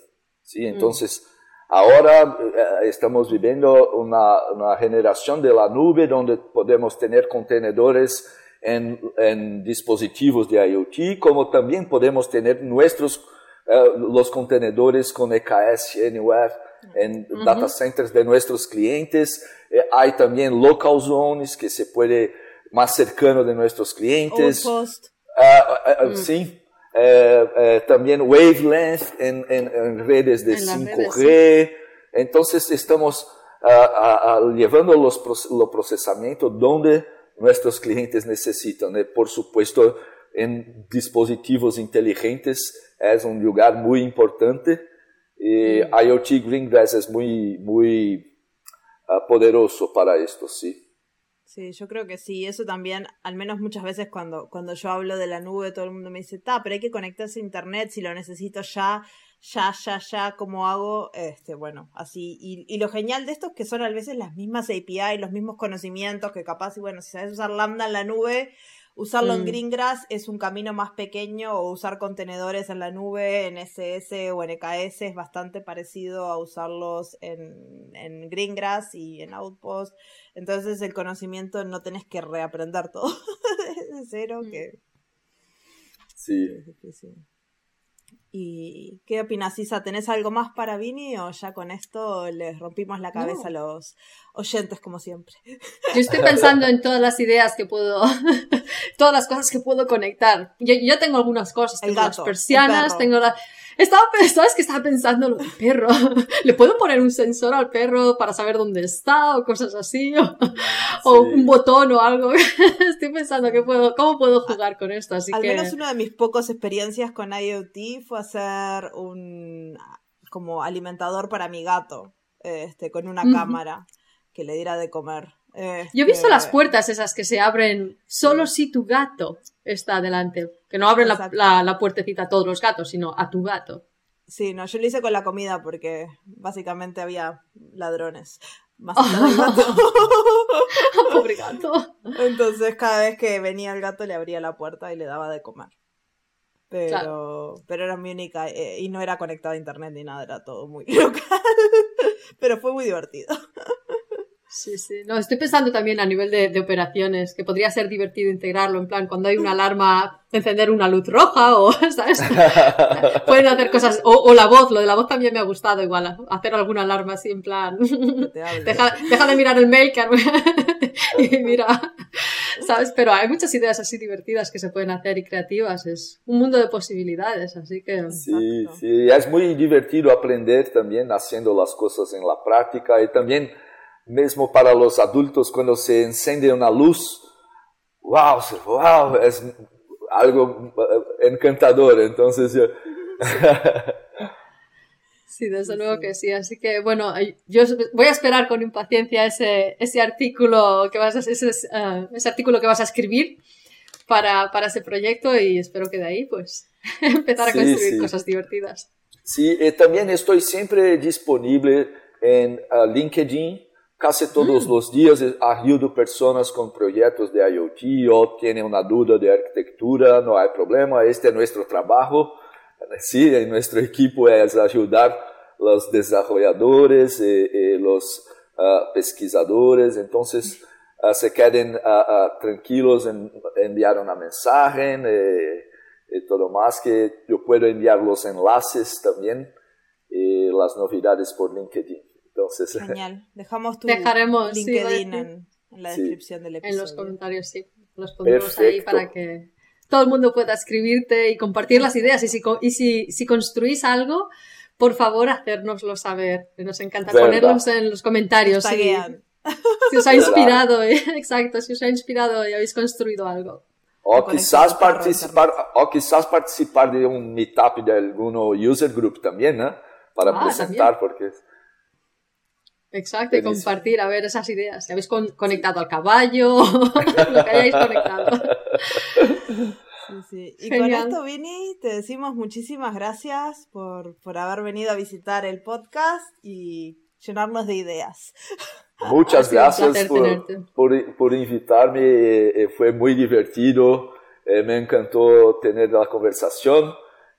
¿sí? Entonces, ahora eh, estamos viviendo una, una generación de la nube donde podemos tener contenedores en, en dispositivos de IoT, como también podemos tener nuestros eh, los contenedores con EKS Anywhere en data centers de nuestros clientes. Eh, hay también local zones que se puede más cercano de nuestros clientes. Outpost. Ah, ah, ah, Mm. Sí. Eh, también wavelength en, en- en redes de En las 5G. Entonces estamos llevando los, proce- los procesamientos donde nuestros clientes necesitan. Eh, por supuesto, en dispositivos inteligentes es un lugar muy importante. Y Mm. IoT Greengrass es muy, muy ah, poderoso para esto, sí. Sí, yo creo que sí. Eso también, al menos muchas veces cuando, cuando yo hablo de la nube, todo el mundo me dice, ta, pero hay que conectarse a internet si lo necesito ya, ya, ya, ya, ¿cómo hago? Este, bueno, así. Y, y lo genial de esto es que son a veces las mismas API, los mismos conocimientos que capaz, y bueno, si sabes usar Lambda en la nube, Usarlo en Mm. Greengrass es un camino más pequeño o usar contenedores en la nube, en SS o en EKS es bastante parecido a usarlos en, en Greengrass y en Outpost. Entonces el conocimiento no tenés que reaprender todo desde cero, Mm. que Sí. es difícil. ¿Y qué opinas, Isa? ¿Tenés algo más para Vini o ya con esto les rompimos la cabeza a los oyentes como siempre? Yo estoy pensando en todas las ideas que puedo, todas las cosas que puedo conectar. Yo, yo tengo algunas cosas, tengo gato, las persianas, tengo la... Estaba, ¿sabes que estaba pensando lo del perro? ¿Le puedo poner un sensor al perro para saber dónde está o cosas así? O, un botón o algo. Estoy pensando que puedo, cómo puedo jugar con esto, así Al que... menos una de mis pocas experiencias con IoT fue hacer un como alimentador para mi gato, este, con una cámara que le diera de comer. Yo he visto Este, las puertas esas que se abren solo si tu gato está delante. Que no abren la, la, la puertecita a todos los gatos, sino a tu gato. Sí, no, yo lo hice con la comida porque básicamente había ladrones. Más del gato. Pobre gato. Entonces cada vez que venía el gato le abría la puerta y le daba de comer. Pero, Claro. pero era mi única, eh, y no era conectado a internet ni nada, era todo muy local. pero fue muy divertido. Sí, sí. No, estoy pensando también a nivel de, de operaciones, que podría ser divertido integrarlo, en plan, cuando hay una alarma, encender una luz roja o, ¿sabes? Pueden hacer cosas, o, o la voz, lo de la voz también me ha gustado igual, hacer alguna alarma así en plan, deja, deja de mirar el mail que y mira, ¿sabes? Pero hay muchas ideas así divertidas que se pueden hacer y creativas, es un mundo de posibilidades, así que... Sí, Exacto. sí, es muy divertido aprender también haciendo las cosas en la práctica y también mesmo para los adultos cuando se enciende una luz, wow, wow, es algo eh, encantador, entonces yo- Sí, desde luego que sí. Así que, bueno, yo voy a esperar con impaciencia ese, ese artículo que vas a, ese, eh, ese artículo que vas a escribir para, para ese proyecto y espero que de ahí, pues, empezar a construir sí. cosas divertidas. Sí, y también estoy siempre disponible en LinkedIn. Casi todos los días eh, ayudo personas con proyectos de IoT o tienen una duda de arquitectura, no hay problema, este es nuestro trabajo. Sí, en nuestro equipo es ayudar los desarrolladores y, y los ah, pesquisadores, entonces ah, se queden ah, tranquilos en enviar una mensaje eh, y todo más que yo puedo enviar los enlaces también y las novedades por LinkedIn. Entonces, Genial. Dejamos tu Dejaremos, sí, LinkedIn vale. en, en la Sí. descripción del episodio. En los comentarios, sí. Los pondremos ahí Perfecto. para que todo el mundo pueda escribirte y compartir las ideas. Y si, y si, si construís algo, por favor, hacérnoslo saber. Nos encanta Verdad. ponerlos en los comentarios. Si, si os ha inspirado, eh, exacto, si os ha inspirado y habéis construido algo. o quizás participar, o quizás participar de un meetup de alguno user group también, ¿no? Para Ah, presentar, porque Exacto, y compartir, a ver esas ideas. Si habéis con- conectado al caballo, lo que hayáis conectado. Sí, sí. Y con Genial. esto, Vini, te decimos muchísimas gracias por, por haber venido a visitar el podcast y llenarnos de ideas. Muchas gracias por, por, por invitarme, eh, eh, fue muy divertido, eh, me encantó tener la conversación.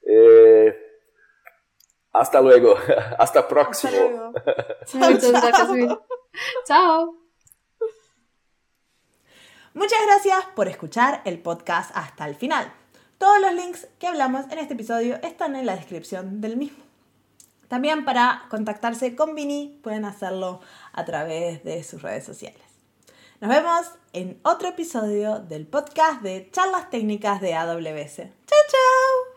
Eh, hasta luego, hasta Hasta próximo. luego. Muchas gracias, Vini. Chao. Muchas gracias por escuchar el podcast hasta el final. Todos los links que hablamos en este episodio están en la descripción del mismo. También para contactarse con Vini pueden hacerlo a través de sus redes sociales. Nos vemos en otro episodio del podcast de charlas técnicas de AWS. ¡Chao, chao!